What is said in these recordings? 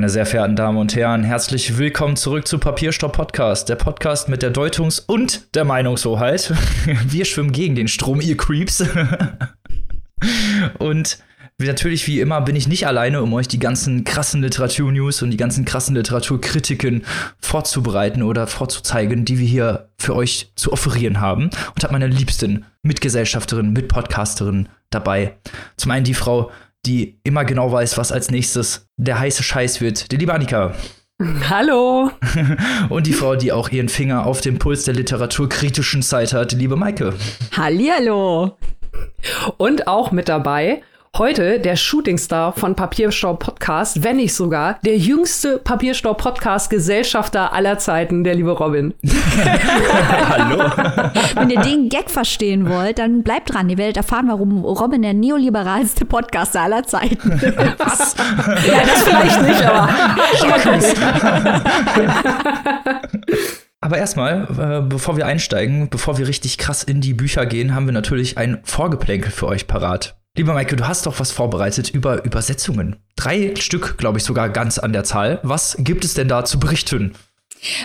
Meine sehr verehrten Damen und Herren, herzlich willkommen zurück zu Papierstopp Podcast, der Podcast mit der Deutungs- und der Meinungshoheit. Wir schwimmen gegen den Strom, ihr Creeps. und natürlich, wie immer, bin ich nicht alleine, um euch die ganzen krassen Literatur-News und die ganzen krassen Literaturkritiken vorzubereiten oder vorzuzeigen, die wir hier für euch zu offerieren haben. Und habe meine liebsten Mitgesellschafterin, Mitpodcasterin dabei. Zum einen die Frau die immer genau weiß, was als nächstes der heiße Scheiß wird. Die liebe Annika. Hallo. Und die Frau, die auch ihren Finger auf dem Puls der literaturkritischen Zeit hat, die liebe Maike. Hallihallo. Und auch mit dabei Heute der Shootingstar von Papierstaub Podcast, wenn nicht sogar der jüngste Papierstaub Podcast Gesellschafter aller Zeiten, der liebe Robin. Hallo. Wenn ihr den Gag verstehen wollt, dann bleibt dran. Ihr werdet erfahren, warum Robin der neoliberalste Podcaster aller Zeiten ist. Was? ja, das vielleicht nicht, aber. Aber erstmal, äh, bevor wir einsteigen, bevor wir richtig krass in die Bücher gehen, haben wir natürlich ein Vorgeplänkel für euch parat. Lieber Michael, du hast doch was vorbereitet über Übersetzungen. Drei Stück, glaube ich, sogar ganz an der Zahl. Was gibt es denn da zu berichten?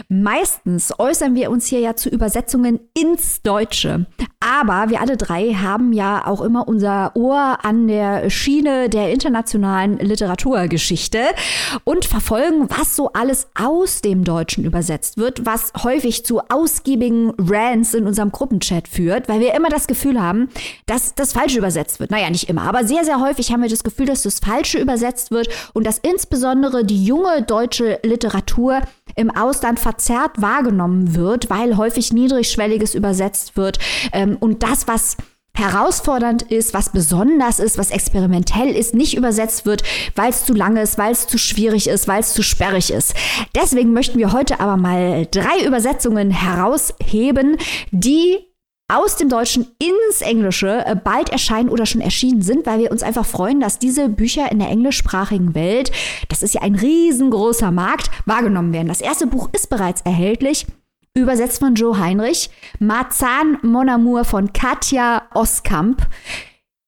Meistens äußern wir uns hier ja zu Übersetzungen ins Deutsche. Aber wir alle drei haben ja auch immer unser Ohr an der Schiene der internationalen Literaturgeschichte und verfolgen, was so alles aus dem Deutschen übersetzt wird, was häufig zu ausgiebigen Rants in unserem Gruppenchat führt, weil wir immer das Gefühl haben, dass das Falsche übersetzt wird. Naja, nicht immer, aber sehr, sehr häufig haben wir das Gefühl, dass das Falsche übersetzt wird und dass insbesondere die junge deutsche Literatur im Ausland verzerrt wahrgenommen wird, weil häufig niedrigschwelliges übersetzt wird. Ähm, und das, was herausfordernd ist, was besonders ist, was experimentell ist, nicht übersetzt wird, weil es zu lang ist, weil es zu schwierig ist, weil es zu sperrig ist. Deswegen möchten wir heute aber mal drei Übersetzungen herausheben, die aus dem Deutschen ins Englische äh, bald erscheinen oder schon erschienen sind, weil wir uns einfach freuen, dass diese Bücher in der englischsprachigen Welt, das ist ja ein riesengroßer Markt, wahrgenommen werden. Das erste Buch ist bereits erhältlich. Übersetzt von Joe Heinrich. Marzahn Mon Amour von Katja Oskamp.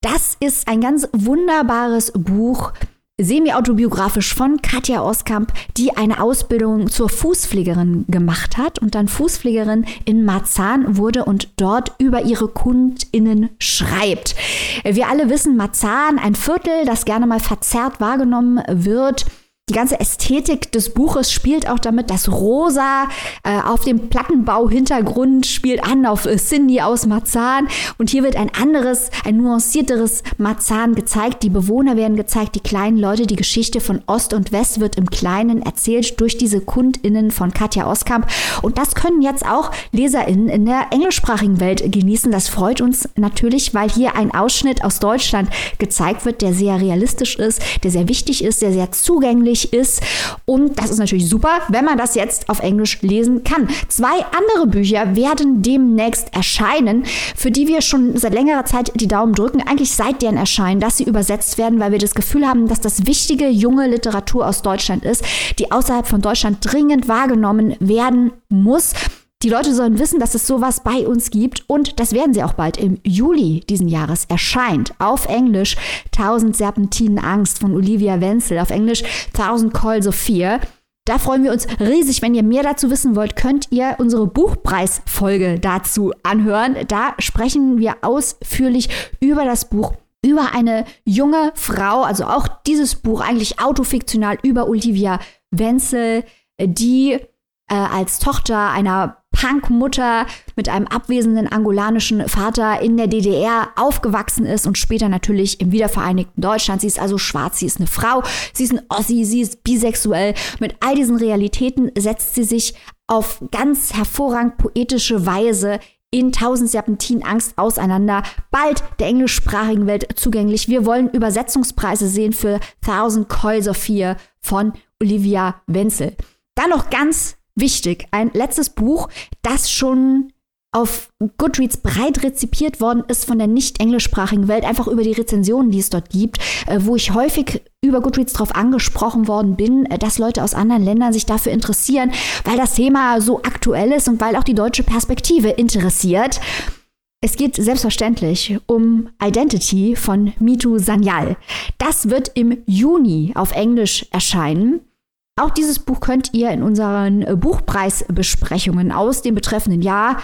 Das ist ein ganz wunderbares Buch semi-autobiografisch von Katja Oskamp, die eine Ausbildung zur Fußpflegerin gemacht hat und dann Fußpflegerin in Marzahn wurde und dort über ihre KundInnen schreibt. Wir alle wissen, Marzahn, ein Viertel, das gerne mal verzerrt wahrgenommen wird, die ganze Ästhetik des Buches spielt auch damit, dass Rosa äh, auf dem Plattenbau-Hintergrund spielt an auf äh, Cindy aus Marzahn. Und hier wird ein anderes, ein nuancierteres Marzahn gezeigt. Die Bewohner werden gezeigt, die kleinen Leute. Die Geschichte von Ost und West wird im Kleinen erzählt durch diese KundInnen von Katja Oskamp. Und das können jetzt auch LeserInnen in der englischsprachigen Welt genießen. Das freut uns natürlich, weil hier ein Ausschnitt aus Deutschland gezeigt wird, der sehr realistisch ist, der sehr wichtig ist, der sehr zugänglich möglich ist. Und das ist natürlich super, wenn man das jetzt auf Englisch lesen kann. Zwei andere Bücher werden demnächst erscheinen, für die wir schon seit längerer Zeit die Daumen drücken, eigentlich seit deren Erscheinen, dass sie übersetzt werden, weil wir das Gefühl haben, dass das wichtige junge Literatur aus Deutschland ist, die außerhalb von Deutschland dringend wahrgenommen werden muss. Die Leute sollen wissen, dass es sowas bei uns gibt und das werden sie auch bald. Im Juli diesen Jahres erscheint auf Englisch 1000 Serpentinen Angst von Olivia Wenzel, auf Englisch 1000 Call Sophia. Da freuen wir uns riesig. Wenn ihr mehr dazu wissen wollt, könnt ihr unsere Buchpreisfolge dazu anhören. Da sprechen wir ausführlich über das Buch über eine junge Frau, also auch dieses Buch eigentlich autofiktional über Olivia Wenzel, die äh, als Tochter einer Punkmutter mit einem abwesenden angolanischen Vater in der DDR aufgewachsen ist und später natürlich im wiedervereinigten Deutschland. Sie ist also schwarz, sie ist eine Frau, sie ist ein Ossi, sie ist bisexuell. Mit all diesen Realitäten setzt sie sich auf ganz hervorragend poetische Weise in Tausend Serpentin Angst auseinander, bald der englischsprachigen Welt zugänglich. Wir wollen Übersetzungspreise sehen für Thousand Coils of Fear von Olivia Wenzel. Dann noch ganz wichtig. Ein letztes Buch, das schon auf Goodreads breit rezipiert worden ist von der nicht englischsprachigen Welt, einfach über die Rezensionen, die es dort gibt, äh, wo ich häufig über Goodreads darauf angesprochen worden bin, äh, dass Leute aus anderen Ländern sich dafür interessieren, weil das Thema so aktuell ist und weil auch die deutsche Perspektive interessiert. Es geht selbstverständlich um Identity von Mitu Sanyal. Das wird im Juni auf Englisch erscheinen. Auch dieses Buch könnt ihr in unseren äh, Buchpreisbesprechungen aus dem betreffenden Jahr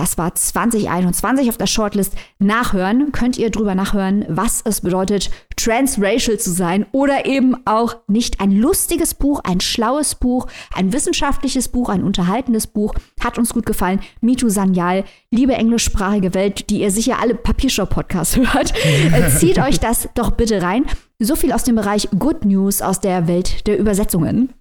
das war 2021 auf der Shortlist. Nachhören könnt ihr drüber nachhören, was es bedeutet, transracial zu sein oder eben auch nicht ein lustiges Buch, ein schlaues Buch, ein wissenschaftliches Buch, ein unterhaltendes Buch. Hat uns gut gefallen. Mitu Sanyal, liebe englischsprachige Welt, die ihr sicher alle Papiershop-Podcasts hört, äh, zieht euch das doch bitte rein. So viel aus dem Bereich Good News aus der Welt der Übersetzungen.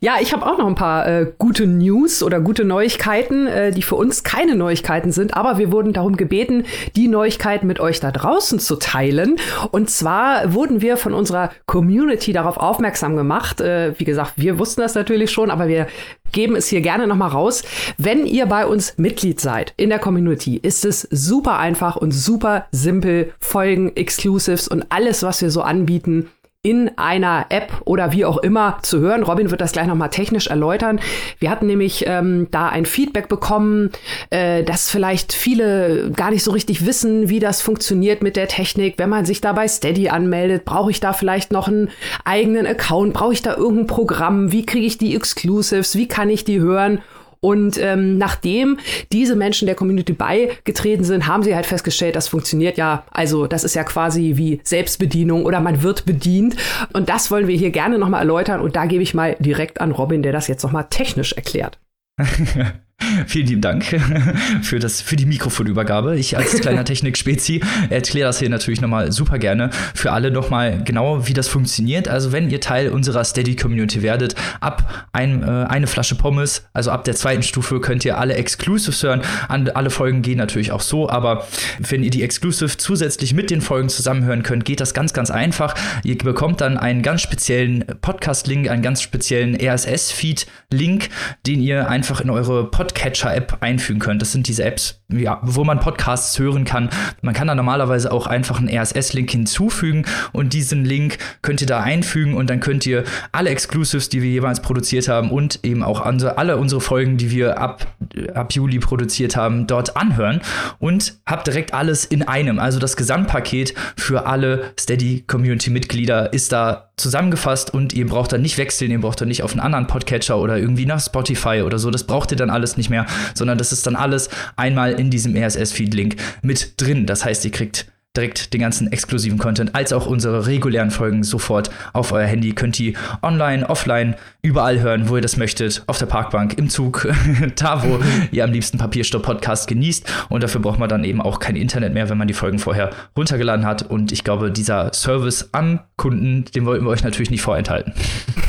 Ja, ich habe auch noch ein paar äh, gute News oder gute Neuigkeiten, äh, die für uns keine Neuigkeiten sind, aber wir wurden darum gebeten, die Neuigkeiten mit euch da draußen zu teilen. Und zwar wurden wir von unserer Community darauf aufmerksam gemacht. Äh, wie gesagt, wir wussten das natürlich schon, aber wir geben es hier gerne noch mal raus. Wenn ihr bei uns Mitglied seid in der Community, ist es super einfach und super simpel. Folgen, Exclusives und alles, was wir so anbieten, in einer App oder wie auch immer zu hören. Robin wird das gleich nochmal technisch erläutern. Wir hatten nämlich ähm, da ein Feedback bekommen, äh, dass vielleicht viele gar nicht so richtig wissen, wie das funktioniert mit der Technik. Wenn man sich da bei Steady anmeldet, brauche ich da vielleicht noch einen eigenen Account? Brauche ich da irgendein Programm? Wie kriege ich die Exclusives? Wie kann ich die hören? Und ähm, nachdem diese Menschen der Community beigetreten sind, haben sie halt festgestellt, das funktioniert ja. Also das ist ja quasi wie Selbstbedienung oder man wird bedient. Und das wollen wir hier gerne nochmal erläutern. Und da gebe ich mal direkt an Robin, der das jetzt nochmal technisch erklärt. Vielen lieben Dank für, das, für die Mikrofonübergabe. Ich als kleiner Technik-Spezi erkläre das hier natürlich nochmal super gerne für alle nochmal genau, wie das funktioniert. Also wenn ihr Teil unserer Steady-Community werdet, ab ein, äh, eine Flasche Pommes, also ab der zweiten Stufe, könnt ihr alle Exclusives hören. An, alle Folgen gehen natürlich auch so, aber wenn ihr die Exclusive zusätzlich mit den Folgen zusammenhören könnt, geht das ganz, ganz einfach. Ihr bekommt dann einen ganz speziellen Podcast-Link, einen ganz speziellen RSS-Feed-Link, den ihr einfach in eure Podcast Podcatcher-App einfügen könnt. Das sind diese Apps, ja, wo man Podcasts hören kann. Man kann da normalerweise auch einfach einen RSS-Link hinzufügen und diesen Link könnt ihr da einfügen und dann könnt ihr alle Exclusives, die wir jeweils produziert haben und eben auch alle unsere Folgen, die wir ab, ab Juli produziert haben, dort anhören und habt direkt alles in einem. Also das Gesamtpaket für alle Steady-Community-Mitglieder ist da zusammengefasst und ihr braucht dann nicht wechseln, ihr braucht dann nicht auf einen anderen Podcatcher oder irgendwie nach Spotify oder so. Das braucht ihr dann alles nicht mehr, sondern das ist dann alles einmal in diesem RSS-Feed-Link mit drin. Das heißt, ihr kriegt direkt den ganzen exklusiven Content, als auch unsere regulären Folgen sofort auf euer Handy. Könnt ihr online, offline, überall hören, wo ihr das möchtet. Auf der Parkbank, im Zug, da, wo ihr am liebsten Papierstopp-Podcast genießt. Und dafür braucht man dann eben auch kein Internet mehr, wenn man die Folgen vorher runtergeladen hat. Und ich glaube, dieser Service am Kunden, den wollten wir euch natürlich nicht vorenthalten.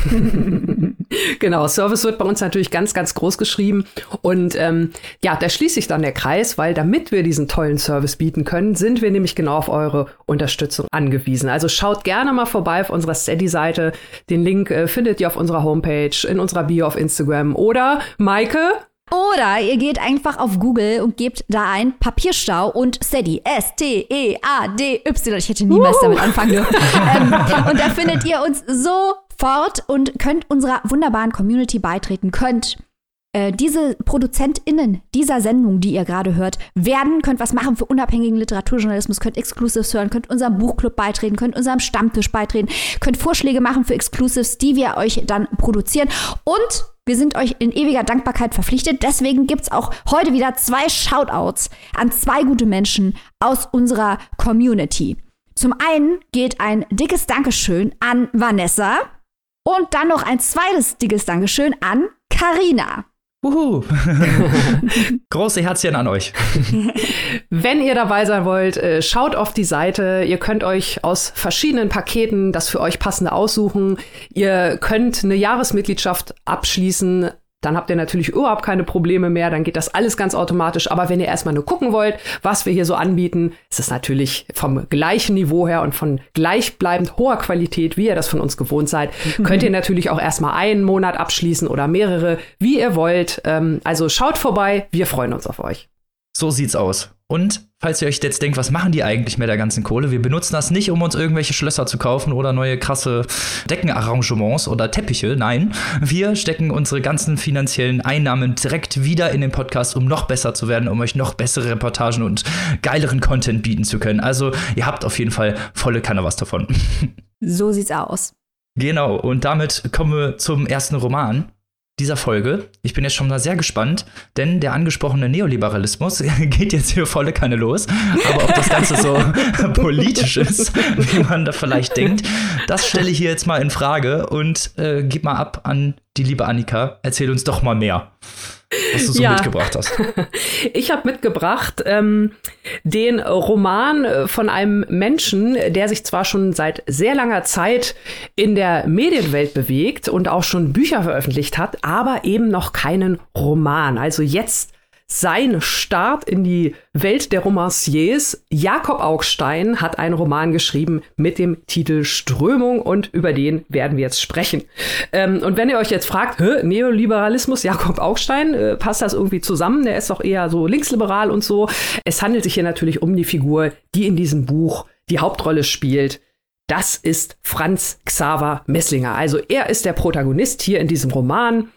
genau, Service wird bei uns natürlich ganz, ganz groß geschrieben. Und ähm, ja, da schließt sich dann der Kreis, weil damit wir diesen tollen Service bieten können, sind wir nämlich genau auf eure Unterstützung angewiesen. Also schaut gerne mal vorbei auf unserer Steady-Seite. Den Link äh, findet ihr auf unserer Homepage, in unserer Bio auf Instagram. Oder, Maike, oder ihr geht einfach auf Google und gebt da ein Papierstau und Steady. S-T-E-A-D-Y. Ich hätte niemals uh. damit anfangen dürfen. ähm, und da findet ihr uns sofort und könnt unserer wunderbaren Community beitreten. Könnt äh, diese ProduzentInnen dieser Sendung, die ihr gerade hört, werden, könnt was machen für unabhängigen Literaturjournalismus, könnt Exclusives hören, könnt unserem Buchclub beitreten, könnt unserem Stammtisch beitreten, könnt Vorschläge machen für Exclusives, die wir euch dann produzieren. Und wir sind euch in ewiger Dankbarkeit verpflichtet. Deswegen gibt es auch heute wieder zwei Shoutouts an zwei gute Menschen aus unserer Community. Zum einen geht ein dickes Dankeschön an Vanessa und dann noch ein zweites dickes Dankeschön an Karina. Uhu. Große Herzchen an euch. Wenn ihr dabei sein wollt, äh, schaut auf die Seite. Ihr könnt euch aus verschiedenen Paketen das für euch passende aussuchen. Ihr könnt eine Jahresmitgliedschaft abschließen dann habt ihr natürlich überhaupt keine Probleme mehr, dann geht das alles ganz automatisch. Aber wenn ihr erstmal nur gucken wollt, was wir hier so anbieten, ist es natürlich vom gleichen Niveau her und von gleichbleibend hoher Qualität, wie ihr das von uns gewohnt seid, könnt ihr natürlich auch erstmal einen Monat abschließen oder mehrere, wie ihr wollt. Ähm, also schaut vorbei, wir freuen uns auf euch. So sieht's aus. Und falls ihr euch jetzt denkt, was machen die eigentlich mit der ganzen Kohle? Wir benutzen das nicht, um uns irgendwelche Schlösser zu kaufen oder neue krasse Deckenarrangements oder Teppiche. Nein, wir stecken unsere ganzen finanziellen Einnahmen direkt wieder in den Podcast, um noch besser zu werden, um euch noch bessere Reportagen und geileren Content bieten zu können. Also ihr habt auf jeden Fall volle Kanne was davon. So sieht's aus. Genau, und damit kommen wir zum ersten Roman dieser Folge. Ich bin jetzt schon mal sehr gespannt, denn der angesprochene Neoliberalismus geht jetzt hier volle Kanne los. Aber ob das Ganze so politisch ist, wie man da vielleicht denkt, das stelle ich hier jetzt mal in Frage und äh, gib mal ab an die liebe Annika. Erzähl uns doch mal mehr was du so ja. mitgebracht hast. Ich habe mitgebracht ähm, den Roman von einem Menschen, der sich zwar schon seit sehr langer Zeit in der Medienwelt bewegt und auch schon Bücher veröffentlicht hat, aber eben noch keinen Roman. Also jetzt sein Start in die Welt der Romanciers. Jakob Augstein hat einen Roman geschrieben mit dem Titel Strömung und über den werden wir jetzt sprechen. Ähm, und wenn ihr euch jetzt fragt, Neoliberalismus, Jakob Augstein, äh, passt das irgendwie zusammen? Der ist doch eher so linksliberal und so. Es handelt sich hier natürlich um die Figur, die in diesem Buch die Hauptrolle spielt. Das ist Franz Xaver Messlinger. Also er ist der Protagonist hier in diesem Roman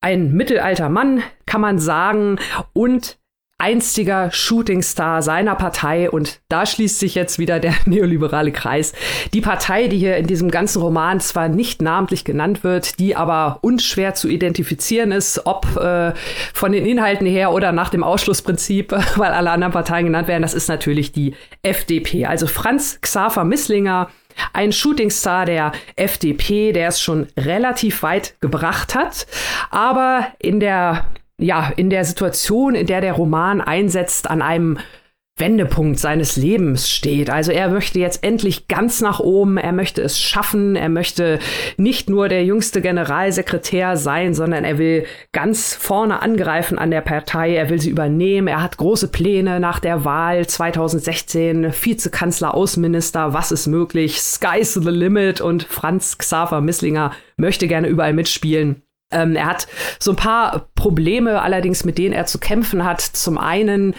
ein mittelalter Mann, kann man sagen, und einstiger Shootingstar seiner Partei und da schließt sich jetzt wieder der neoliberale Kreis. Die Partei, die hier in diesem ganzen Roman zwar nicht namentlich genannt wird, die aber unschwer zu identifizieren ist, ob äh, von den Inhalten her oder nach dem Ausschlussprinzip, weil alle anderen Parteien genannt werden, das ist natürlich die FDP. Also Franz Xaver Misslinger ein Shootingstar der FDP, der es schon relativ weit gebracht hat, aber in der ja, in der Situation, in der der Roman einsetzt, an einem Wendepunkt seines Lebens steht. Also er möchte jetzt endlich ganz nach oben, er möchte es schaffen, er möchte nicht nur der jüngste Generalsekretär sein, sondern er will ganz vorne angreifen an der Partei, er will sie übernehmen, er hat große Pläne nach der Wahl 2016, Vizekanzler, Außenminister, was ist möglich, sky's the limit. Und Franz Xaver Misslinger möchte gerne überall mitspielen. Ähm, er hat so ein paar Probleme allerdings, mit denen er zu kämpfen hat. Zum einen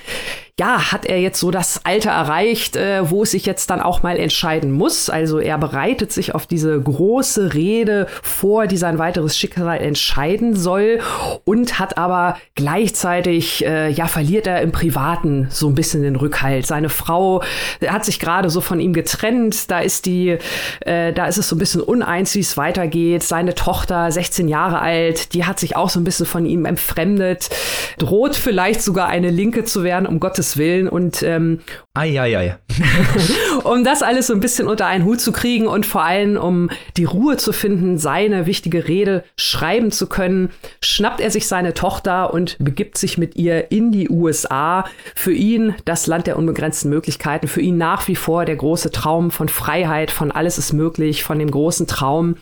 ja, hat er jetzt so das Alter erreicht, äh, wo es sich jetzt dann auch mal entscheiden muss. Also er bereitet sich auf diese große Rede vor, die sein weiteres Schicksal entscheiden soll und hat aber gleichzeitig, äh, ja, verliert er im Privaten so ein bisschen den Rückhalt. Seine Frau hat sich gerade so von ihm getrennt. Da ist die, äh, da ist es so ein bisschen uneins, wie es weitergeht. Seine Tochter, 16 Jahre alt, die hat sich auch so ein bisschen von ihm entfremdet, droht vielleicht sogar eine Linke zu werden, um Gottes Gottes Willen. Und ähm, ai, ai, ai. um das alles so ein bisschen unter einen Hut zu kriegen und vor allem um die Ruhe zu finden, seine wichtige Rede schreiben zu können, schnappt er sich seine Tochter und begibt sich mit ihr in die USA. Für ihn das Land der unbegrenzten Möglichkeiten, für ihn nach wie vor der große Traum von Freiheit, von alles ist möglich, von dem großen Traum.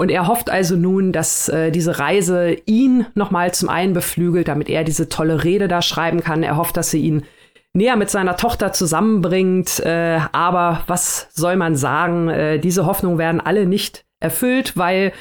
Und er hofft also nun, dass äh, diese Reise ihn nochmal zum einen beflügelt, damit er diese tolle Rede da schreiben kann. Er hofft, dass sie ihn näher mit seiner Tochter zusammenbringt. Äh, aber was soll man sagen? Äh, diese Hoffnungen werden alle nicht erfüllt, weil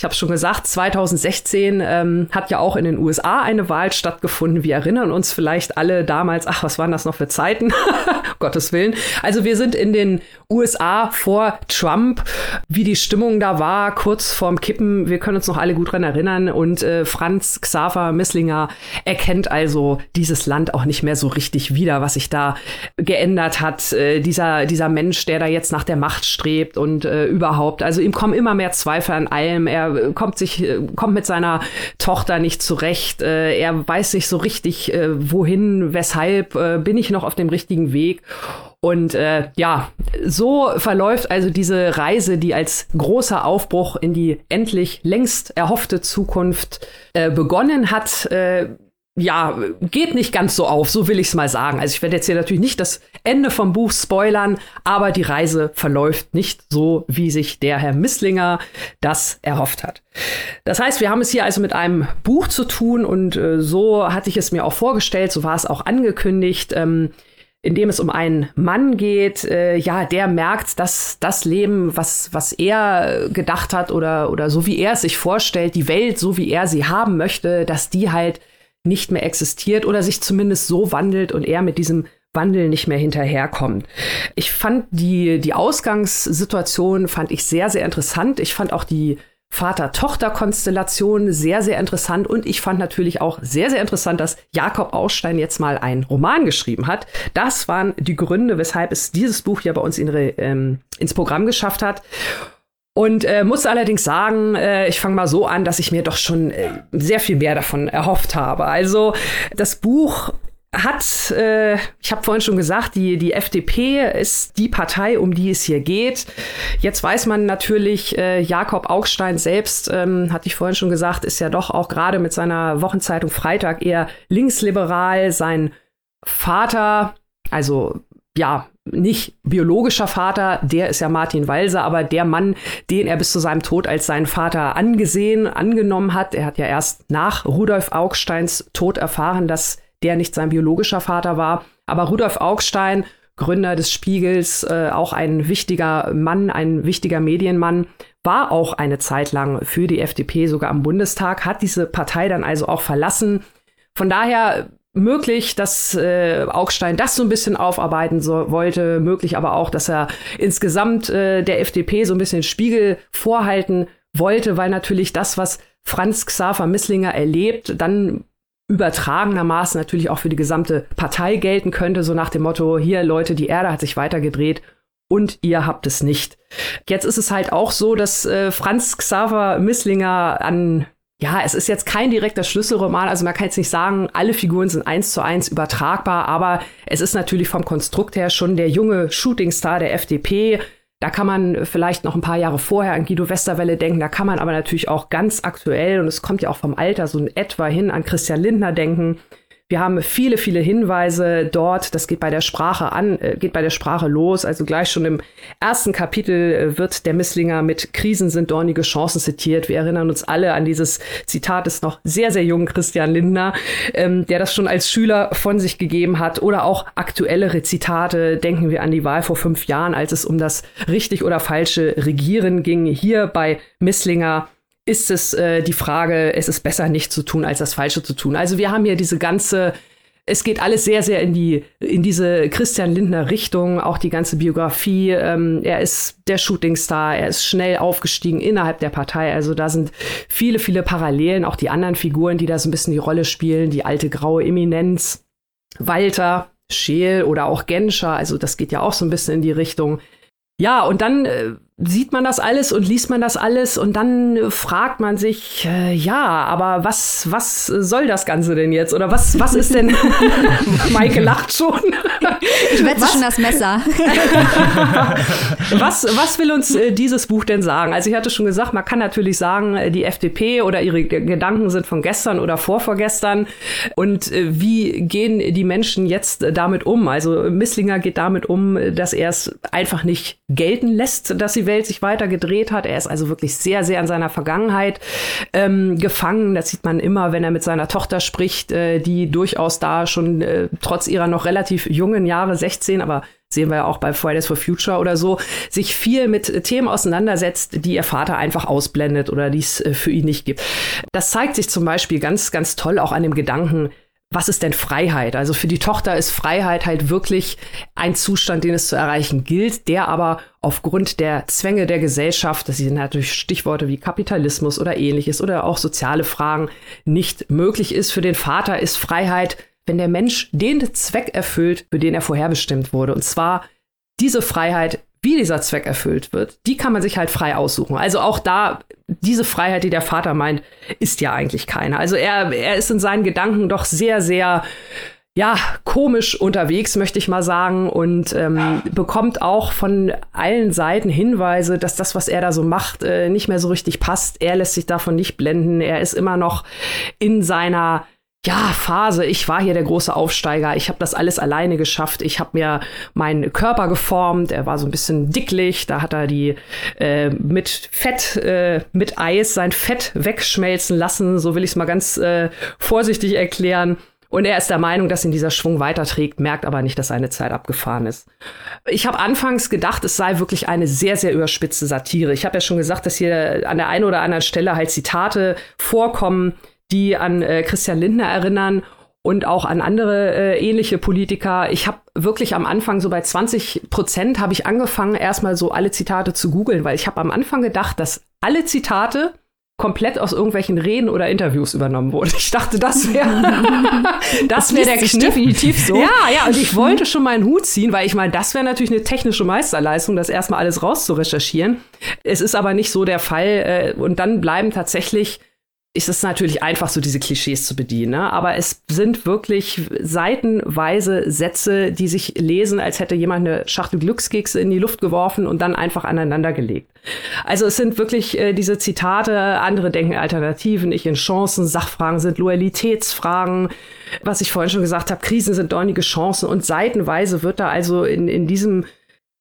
ich habe schon gesagt, 2016 ähm, hat ja auch in den USA eine Wahl stattgefunden. Wir erinnern uns vielleicht alle damals, ach, was waren das noch für Zeiten? Gottes Willen. Also wir sind in den USA vor Trump, wie die Stimmung da war, kurz vorm Kippen. Wir können uns noch alle gut dran erinnern. Und äh, Franz Xaver Misslinger erkennt also dieses Land auch nicht mehr so richtig wieder, was sich da geändert hat. Äh, dieser, dieser Mensch, der da jetzt nach der Macht strebt und äh, überhaupt. Also ihm kommen immer mehr Zweifel an allem. Er kommt sich, äh, kommt mit seiner Tochter nicht zurecht. Äh, er weiß nicht so richtig, äh, wohin, weshalb, bin ich noch auf dem richtigen Weg. Und äh, ja, so verläuft also diese Reise, die als großer Aufbruch in die endlich längst erhoffte Zukunft äh, begonnen hat. Äh, ja, geht nicht ganz so auf, so will ich es mal sagen. Also ich werde jetzt hier natürlich nicht das Ende vom Buch spoilern, aber die Reise verläuft nicht so, wie sich der Herr Misslinger das erhofft hat. Das heißt, wir haben es hier also mit einem Buch zu tun und äh, so hatte ich es mir auch vorgestellt, so war es auch angekündigt. Ähm, in dem es um einen Mann geht, äh, ja, der merkt, dass das Leben, was, was er gedacht hat oder, oder so wie er es sich vorstellt, die Welt, so wie er sie haben möchte, dass die halt nicht mehr existiert oder sich zumindest so wandelt und er mit diesem Wandel nicht mehr hinterherkommt. Ich fand die, die Ausgangssituation fand ich sehr, sehr interessant. Ich fand auch die Vater-Tochter-Konstellation sehr, sehr interessant. Und ich fand natürlich auch sehr, sehr interessant, dass Jakob Ausstein jetzt mal einen Roman geschrieben hat. Das waren die Gründe, weshalb es dieses Buch ja bei uns in, ähm, ins Programm geschafft hat. Und äh, muss allerdings sagen, äh, ich fange mal so an, dass ich mir doch schon äh, sehr viel mehr davon erhofft habe. Also das Buch hat, äh, ich habe vorhin schon gesagt, die, die FDP ist die Partei, um die es hier geht. Jetzt weiß man natürlich, äh, Jakob Augstein selbst, ähm, hatte ich vorhin schon gesagt, ist ja doch auch gerade mit seiner Wochenzeitung Freitag eher linksliberal. Sein Vater, also ja, nicht biologischer Vater, der ist ja Martin Walser, aber der Mann, den er bis zu seinem Tod als seinen Vater angesehen, angenommen hat. Er hat ja erst nach Rudolf Augsteins Tod erfahren, dass der nicht sein biologischer Vater war. Aber Rudolf Augstein, Gründer des Spiegels, äh, auch ein wichtiger Mann, ein wichtiger Medienmann, war auch eine Zeit lang für die FDP sogar am Bundestag, hat diese Partei dann also auch verlassen. Von daher möglich, dass äh, Augstein das so ein bisschen aufarbeiten so, wollte, möglich aber auch, dass er insgesamt äh, der FDP so ein bisschen Spiegel vorhalten wollte, weil natürlich das, was Franz Xaver Misslinger erlebt, dann übertragenermaßen natürlich auch für die gesamte Partei gelten könnte, so nach dem Motto, hier Leute, die Erde hat sich weitergedreht und ihr habt es nicht. Jetzt ist es halt auch so, dass äh, Franz Xaver Misslinger an ja, es ist jetzt kein direkter Schlüsselroman, also man kann jetzt nicht sagen, alle Figuren sind eins zu eins übertragbar, aber es ist natürlich vom Konstrukt her schon der junge Shootingstar der FDP, da kann man vielleicht noch ein paar Jahre vorher an Guido Westerwelle denken, da kann man aber natürlich auch ganz aktuell, und es kommt ja auch vom Alter so in etwa hin, an Christian Lindner denken. Wir haben viele, viele Hinweise dort. Das geht bei der Sprache an, äh, geht bei der Sprache los. Also gleich schon im ersten Kapitel äh, wird der Misslinger mit Krisen sind dornige Chancen zitiert. Wir erinnern uns alle an dieses Zitat des noch sehr, sehr jungen Christian Lindner, ähm, der das schon als Schüler von sich gegeben hat. Oder auch aktuellere Zitate. Denken wir an die Wahl vor fünf Jahren, als es um das richtig oder falsche Regieren ging. Hier bei Misslinger ist es äh, die Frage, es ist besser nicht zu tun, als das Falsche zu tun. Also wir haben hier diese ganze, es geht alles sehr, sehr in die, in diese Christian Lindner Richtung, auch die ganze Biografie. Ähm, er ist der Shootingstar, er ist schnell aufgestiegen innerhalb der Partei. Also da sind viele, viele Parallelen, auch die anderen Figuren, die da so ein bisschen die Rolle spielen, die alte graue Eminenz, Walter, Scheel oder auch Genscher, also das geht ja auch so ein bisschen in die Richtung. Ja, und dann äh, sieht man das alles und liest man das alles und dann fragt man sich, äh, ja, aber was, was soll das Ganze denn jetzt? Oder was, was ist denn? Maike lacht schon. Ich wetze schon das Messer. was, was will uns äh, dieses Buch denn sagen? Also ich hatte schon gesagt, man kann natürlich sagen, äh, die FDP oder ihre Gedanken sind von gestern oder vorvorgestern. Und äh, wie gehen die Menschen jetzt damit um? Also Misslinger geht damit um, dass er es einfach nicht gelten lässt, dass sie Welt sich weiter gedreht hat. Er ist also wirklich sehr, sehr an seiner Vergangenheit ähm, gefangen. Das sieht man immer, wenn er mit seiner Tochter spricht, äh, die durchaus da schon äh, trotz ihrer noch relativ jungen Jahre, 16, aber sehen wir ja auch bei Fridays for Future oder so, sich viel mit Themen auseinandersetzt, die ihr Vater einfach ausblendet oder die es äh, für ihn nicht gibt. Das zeigt sich zum Beispiel ganz, ganz toll auch an dem Gedanken, was ist denn Freiheit? Also für die Tochter ist Freiheit halt wirklich ein Zustand, den es zu erreichen gilt, der aber aufgrund der Zwänge der Gesellschaft, das sind natürlich Stichworte wie Kapitalismus oder ähnliches oder auch soziale Fragen, nicht möglich ist. Für den Vater ist Freiheit, wenn der Mensch den Zweck erfüllt, für den er vorherbestimmt wurde. Und zwar diese Freiheit wie dieser Zweck erfüllt wird, die kann man sich halt frei aussuchen. Also auch da, diese Freiheit, die der Vater meint, ist ja eigentlich keine. Also er, er ist in seinen Gedanken doch sehr, sehr, ja, komisch unterwegs, möchte ich mal sagen, und ähm, bekommt auch von allen Seiten Hinweise, dass das, was er da so macht, äh, nicht mehr so richtig passt. Er lässt sich davon nicht blenden. Er ist immer noch in seiner ja, Phase, ich war hier der große Aufsteiger, ich habe das alles alleine geschafft, ich habe mir meinen Körper geformt, er war so ein bisschen dicklich, da hat er die äh, mit Fett, äh, mit Eis sein Fett wegschmelzen lassen, so will ich es mal ganz äh, vorsichtig erklären. Und er ist der Meinung, dass ihn dieser Schwung weiterträgt, merkt aber nicht, dass seine Zeit abgefahren ist. Ich habe anfangs gedacht, es sei wirklich eine sehr, sehr überspitzte Satire. Ich habe ja schon gesagt, dass hier an der einen oder anderen Stelle halt Zitate vorkommen, die an äh, Christian Lindner erinnern und auch an andere äh, ähnliche Politiker. Ich habe wirklich am Anfang so bei 20 Prozent habe ich angefangen, erstmal so alle Zitate zu googeln, weil ich habe am Anfang gedacht, dass alle Zitate komplett aus irgendwelchen Reden oder Interviews übernommen wurde. Ich dachte, das wäre das wäre der Kniff. definitiv so. Ja, ja, und ich wollte schon meinen Hut ziehen, weil ich meine, das wäre natürlich eine technische Meisterleistung, das erstmal alles rauszurecherchieren. Es ist aber nicht so der Fall. Äh, und dann bleiben tatsächlich ist es natürlich einfach, so diese Klischees zu bedienen. Ne? Aber es sind wirklich seitenweise Sätze, die sich lesen, als hätte jemand eine Schachtel Glückskekse in die Luft geworfen und dann einfach aneinander gelegt. Also es sind wirklich äh, diese Zitate, andere denken Alternativen, ich in Chancen, Sachfragen sind Loyalitätsfragen, was ich vorhin schon gesagt habe, Krisen sind dornige Chancen und seitenweise wird da also in, in diesem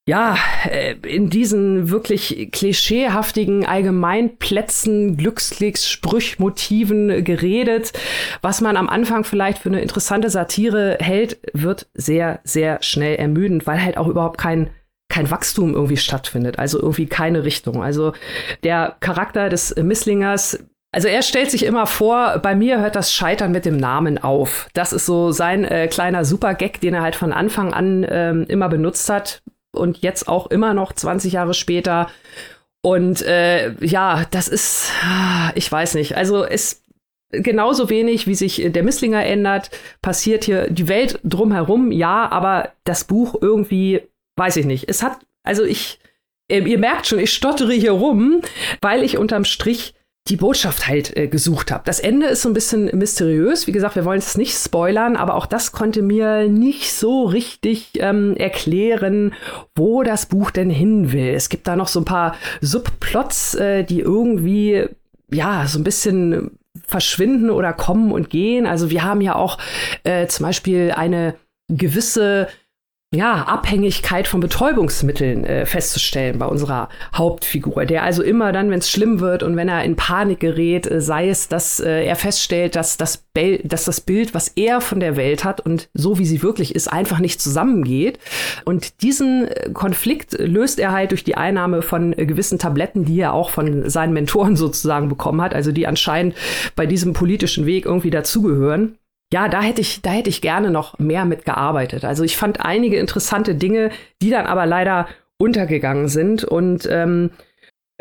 ja, äh, in diesen wirklich klischeehaftigen Allgemeinplätzen, Glücksklicks, Sprüchmotiven geredet. Was man am Anfang vielleicht für eine interessante Satire hält, wird sehr, sehr schnell ermüdend, weil halt auch überhaupt kein kein Wachstum irgendwie stattfindet, also irgendwie keine Richtung. Also der Charakter des Misslingers also er stellt sich immer vor, bei mir hört das Scheitern mit dem Namen auf. Das ist so sein äh, kleiner Super-Gag, den er halt von Anfang an ähm, immer benutzt hat und jetzt auch immer noch 20 Jahre später. Und äh, ja, das ist, ich weiß nicht. Also es genauso wenig, wie sich der Misslinger ändert, passiert hier die Welt drumherum, ja, aber das Buch irgendwie, weiß ich nicht. Es hat, also ich, ihr merkt schon, ich stottere hier rum, weil ich unterm Strich die Botschaft halt äh, gesucht habe. Das Ende ist so ein bisschen mysteriös. Wie gesagt, wir wollen es nicht spoilern, aber auch das konnte mir nicht so richtig ähm, erklären, wo das Buch denn hin will. Es gibt da noch so ein paar Subplots, äh, die irgendwie ja so ein bisschen verschwinden oder kommen und gehen. Also wir haben ja auch äh, zum Beispiel eine gewisse ja, Abhängigkeit von Betäubungsmitteln äh, festzustellen bei unserer Hauptfigur, der also immer dann, wenn es schlimm wird und wenn er in Panik gerät, äh, sei es, dass äh, er feststellt, dass das, dass das Bild, was er von der Welt hat und so wie sie wirklich ist, einfach nicht zusammengeht. Und diesen äh, Konflikt löst er halt durch die Einnahme von äh, gewissen Tabletten, die er auch von seinen Mentoren sozusagen bekommen hat, also die anscheinend bei diesem politischen Weg irgendwie dazugehören ja, da hätte ich, da hätte ich gerne noch mehr mitgearbeitet. Also ich fand einige interessante Dinge, die dann aber leider untergegangen sind. Und ähm,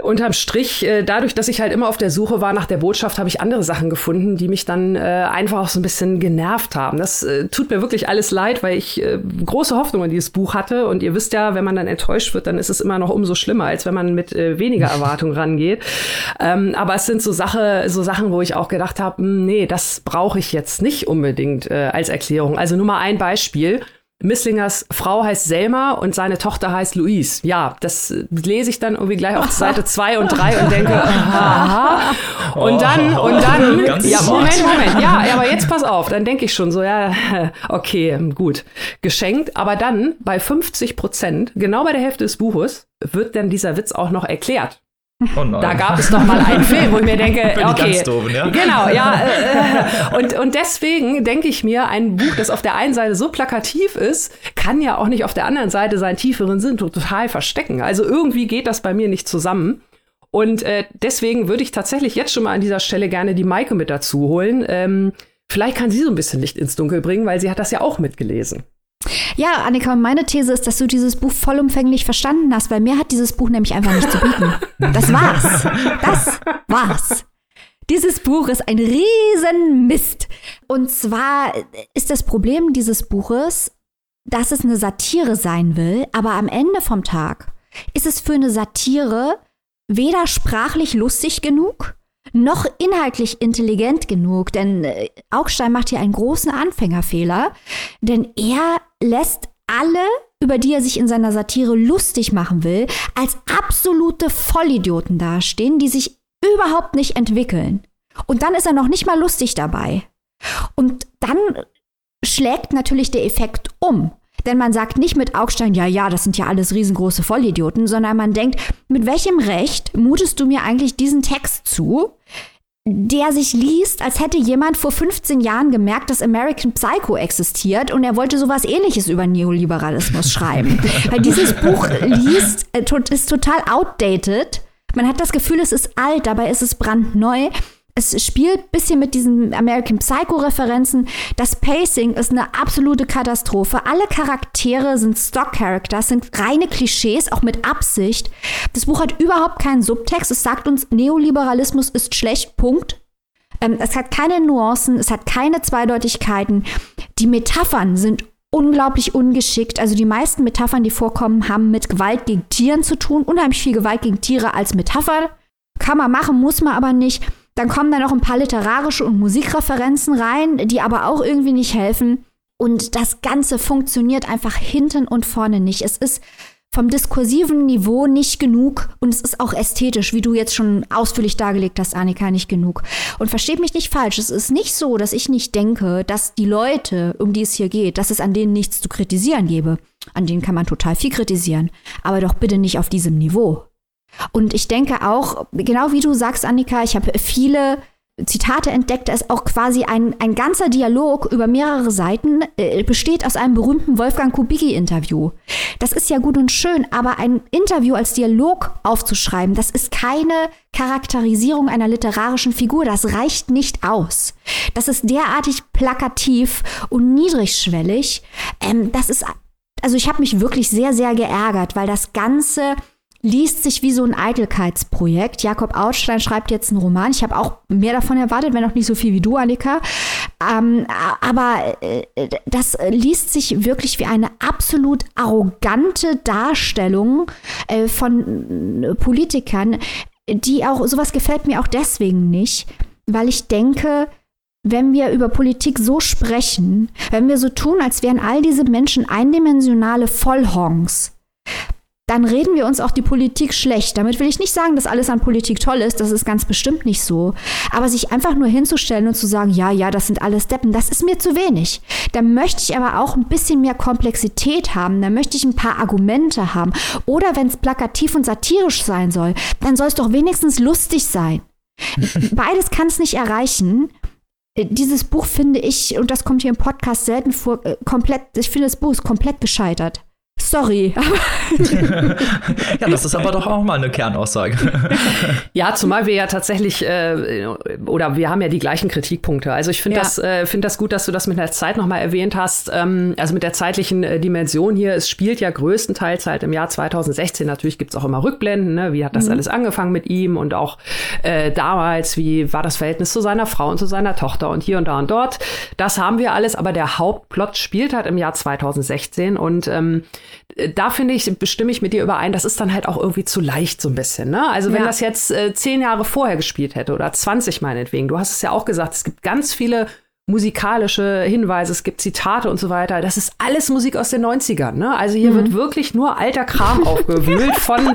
unterm Strich, äh, dadurch, dass ich halt immer auf der Suche war nach der Botschaft, habe ich andere Sachen gefunden, die mich dann äh, einfach auch so ein bisschen genervt haben. Das äh, tut mir wirklich alles leid, weil ich große Hoffnung in dieses Buch hatte. Und ihr wisst ja, wenn man dann enttäuscht wird, dann ist es immer noch umso schlimmer, als wenn man mit weniger Erwartung rangeht. Ähm, aber es sind so Sache, so Sachen, wo ich auch gedacht habe, hm, nee, das brauche ich jetzt nicht unbedingt als Erklärung. Also nur mal ein Beispiel. Misslingers Frau heißt Selma und seine Tochter heißt Louise. Ja, das lese ich dann irgendwie gleich auf Seite 2 und 3 und denke, aha. Und dann, und dann, ja, Moment, Moment, ja, aber jetzt pass auf, dann denke ich schon so, ja, okay, gut, geschenkt. Aber dann bei 50 Prozent, genau bei der Hälfte des Buches, wird dann dieser Witz auch noch erklärt. Oh da gab es doch mal einen Film, wo ich mir denke, okay, doofen, ja? genau, ja, äh, und, und deswegen denke ich mir, ein Buch, das auf der einen Seite so plakativ ist, kann ja auch nicht auf der anderen Seite seinen tieferen Sinn total verstecken. Also irgendwie geht das bei mir nicht zusammen. Und äh, deswegen würde ich tatsächlich jetzt schon mal an dieser Stelle gerne die Maike mit dazu holen. Ähm, vielleicht kann sie so ein bisschen Licht ins Dunkel bringen, weil sie hat das ja auch mitgelesen. Ja, Annika, meine These ist, dass du dieses Buch vollumfänglich verstanden hast, weil mir hat dieses Buch nämlich einfach nicht zu bieten. Das war's. Das war's. Dieses Buch ist ein Riesenmist. Und zwar ist das Problem dieses Buches, dass es eine Satire sein will, aber am Ende vom Tag ist es für eine Satire weder sprachlich lustig genug, noch inhaltlich intelligent genug, denn äh, Augstein macht hier einen großen Anfängerfehler, denn er lässt alle, über die er sich in seiner Satire lustig machen will, als absolute Vollidioten dastehen, die sich überhaupt nicht entwickeln. Und dann ist er noch nicht mal lustig dabei. Und dann schlägt natürlich der Effekt um. Denn man sagt nicht mit Augstein, ja, ja, das sind ja alles riesengroße Vollidioten, sondern man denkt, mit welchem Recht mutest du mir eigentlich diesen Text zu, der sich liest, als hätte jemand vor 15 Jahren gemerkt, dass American Psycho existiert und er wollte sowas ähnliches über Neoliberalismus schreiben. Weil dieses Buch liest, äh, ist total outdated. Man hat das Gefühl, es ist alt, dabei ist es brandneu. Es spielt ein bisschen mit diesen American Psycho-Referenzen. Das Pacing ist eine absolute Katastrophe. Alle Charaktere sind Stock-Characters, sind reine Klischees, auch mit Absicht. Das Buch hat überhaupt keinen Subtext. Es sagt uns, Neoliberalismus ist schlecht, Punkt. Ähm, es hat keine Nuancen, es hat keine Zweideutigkeiten. Die Metaphern sind unglaublich ungeschickt. Also die meisten Metaphern, die vorkommen, haben mit Gewalt gegen Tieren zu tun. Unheimlich viel Gewalt gegen Tiere als Metapher. Kann man machen, muss man aber nicht. Dann kommen da noch ein paar literarische und Musikreferenzen rein, die aber auch irgendwie nicht helfen. Und das Ganze funktioniert einfach hinten und vorne nicht. Es ist vom diskursiven Niveau nicht genug und es ist auch ästhetisch, wie du jetzt schon ausführlich dargelegt hast, Annika, nicht genug. Und versteht mich nicht falsch, es ist nicht so, dass ich nicht denke, dass die Leute, um die es hier geht, dass es an denen nichts zu kritisieren gäbe. An denen kann man total viel kritisieren, aber doch bitte nicht auf diesem Niveau. Und ich denke auch, genau wie du sagst, Annika, ich habe viele Zitate entdeckt, ist auch quasi ein, ein ganzer Dialog über mehrere Seiten, äh, besteht aus einem berühmten Wolfgang Kubicki-Interview. Das ist ja gut und schön, aber ein Interview als Dialog aufzuschreiben, das ist keine Charakterisierung einer literarischen Figur, das reicht nicht aus. Das ist derartig plakativ und niedrigschwellig. Ähm, das ist, also ich habe mich wirklich sehr, sehr geärgert, weil das Ganze liest sich wie so ein Eitelkeitsprojekt. Jakob Outstein schreibt jetzt einen Roman. Ich habe auch mehr davon erwartet, wenn auch nicht so viel wie du, Annika. Ähm, aber äh, das liest sich wirklich wie eine absolut arrogante Darstellung äh, von äh, Politikern, die auch, sowas gefällt mir auch deswegen nicht, weil ich denke, wenn wir über Politik so sprechen, wenn wir so tun, als wären all diese Menschen eindimensionale Vollhongs, dann reden wir uns auch die Politik schlecht. Damit will ich nicht sagen, dass alles an Politik toll ist, das ist ganz bestimmt nicht so. Aber sich einfach nur hinzustellen und zu sagen, ja, ja, das sind alles Deppen, das ist mir zu wenig. Da möchte ich aber auch ein bisschen mehr Komplexität haben, da möchte ich ein paar Argumente haben. Oder wenn es plakativ und satirisch sein soll, dann soll es doch wenigstens lustig sein. Beides kann es nicht erreichen dieses Buch finde ich, und das kommt hier im Podcast selten vor, äh, komplett, ich finde das Buch ist komplett gescheitert. Sorry. ja, das ist aber doch auch mal eine Kernaussage. ja, zumal wir ja tatsächlich, äh, oder wir haben ja die gleichen Kritikpunkte. Also ich finde ja. das, äh, find das gut, dass du das mit der Zeit nochmal erwähnt hast. Ähm, also mit der zeitlichen äh, Dimension hier. Es spielt ja größtenteils halt im Jahr 2016. Natürlich gibt's auch immer Rückblenden. Ne? Wie hat das mhm. alles angefangen mit ihm und auch äh, damals, wie war das Verhältnis zu seiner Frau und zu seiner Tochter und hier und da und dort. Das haben wir alles, aber der Hauptplot spielt halt im Jahr 2016 und ähm, da finde ich, bestimme ich mit dir überein, das ist dann halt auch irgendwie zu leicht so ein bisschen. Ne? Also wenn ja. das jetzt äh, zehn Jahre vorher gespielt hätte oder 20 meinetwegen, du hast es ja auch gesagt, es gibt ganz viele musikalische Hinweise, es gibt Zitate und so weiter. Das ist alles Musik aus den 90ern. Ne? Also hier mhm. wird wirklich nur alter Kram aufgewühlt von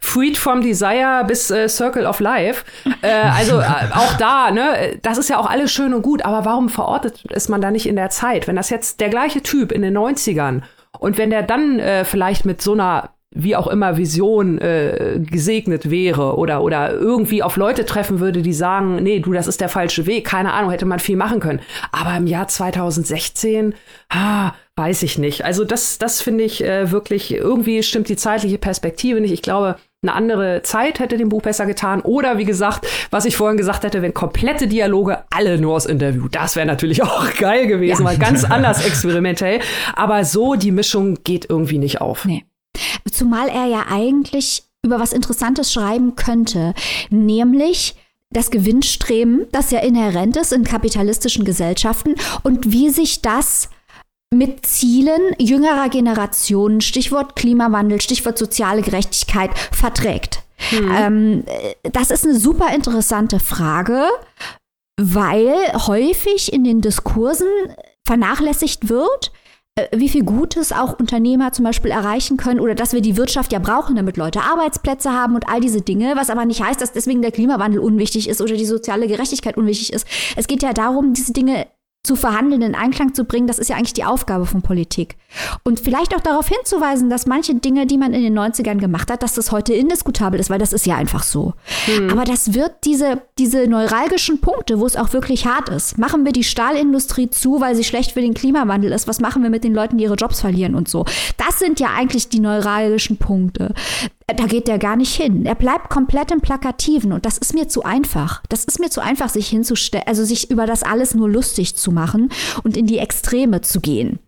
Freed from Desire bis äh, Circle of Life. Äh, also äh, auch da, ne, das ist ja auch alles schön und gut, aber warum verortet ist man da nicht in der Zeit? Wenn das jetzt der gleiche Typ in den 90ern und wenn der dann äh, vielleicht mit so einer wie auch immer Vision äh, gesegnet wäre oder oder irgendwie auf Leute treffen würde, die sagen, nee, du, das ist der falsche Weg. Keine Ahnung, hätte man viel machen können. Aber im Jahr 2016, ah, weiß ich nicht. Also das das finde ich äh, wirklich irgendwie stimmt die zeitliche Perspektive nicht. Ich glaube, eine andere Zeit hätte dem Buch besser getan. Oder wie gesagt, was ich vorhin gesagt hätte, wenn komplette Dialoge alle nur aus Interview. Das wäre natürlich auch geil gewesen, ja. mal ganz anders experimentell. Aber so, die Mischung geht irgendwie nicht auf. Nee. Zumal er ja eigentlich über was Interessantes schreiben könnte, nämlich das Gewinnstreben, das ja inhärent ist in kapitalistischen Gesellschaften und wie sich das mit Zielen jüngerer Generationen, Stichwort Klimawandel, Stichwort soziale Gerechtigkeit, verträgt? Hm. Ähm, das ist eine super interessante Frage, weil häufig in den Diskursen vernachlässigt wird, äh, wie viel Gutes auch Unternehmer zum Beispiel erreichen können oder dass wir die Wirtschaft ja brauchen, damit Leute Arbeitsplätze haben und all diese Dinge, was aber nicht heißt, dass deswegen der Klimawandel unwichtig ist oder die soziale Gerechtigkeit unwichtig ist. Es geht ja darum, diese Dinge zu verhandeln, in Einklang zu bringen, das ist ja eigentlich die Aufgabe von Politik. Und vielleicht auch darauf hinzuweisen, dass manche Dinge, die man in den 90ern gemacht hat, dass das heute indiskutabel ist, weil das ist ja einfach so. Hm. Aber das wird diese, diese neuralgischen Punkte, wo es auch wirklich hart ist. Machen wir die Stahlindustrie zu, weil sie schlecht für den Klimawandel ist? Was machen wir mit den Leuten, die ihre Jobs verlieren und so? Das sind ja eigentlich die neuralgischen Punkte. Da geht der gar nicht hin. Er bleibt komplett im Plakativen und das ist mir zu einfach. Das ist mir zu einfach, sich hinzustellen, also sich über das alles nur lustig zu machen und in die Extreme zu gehen.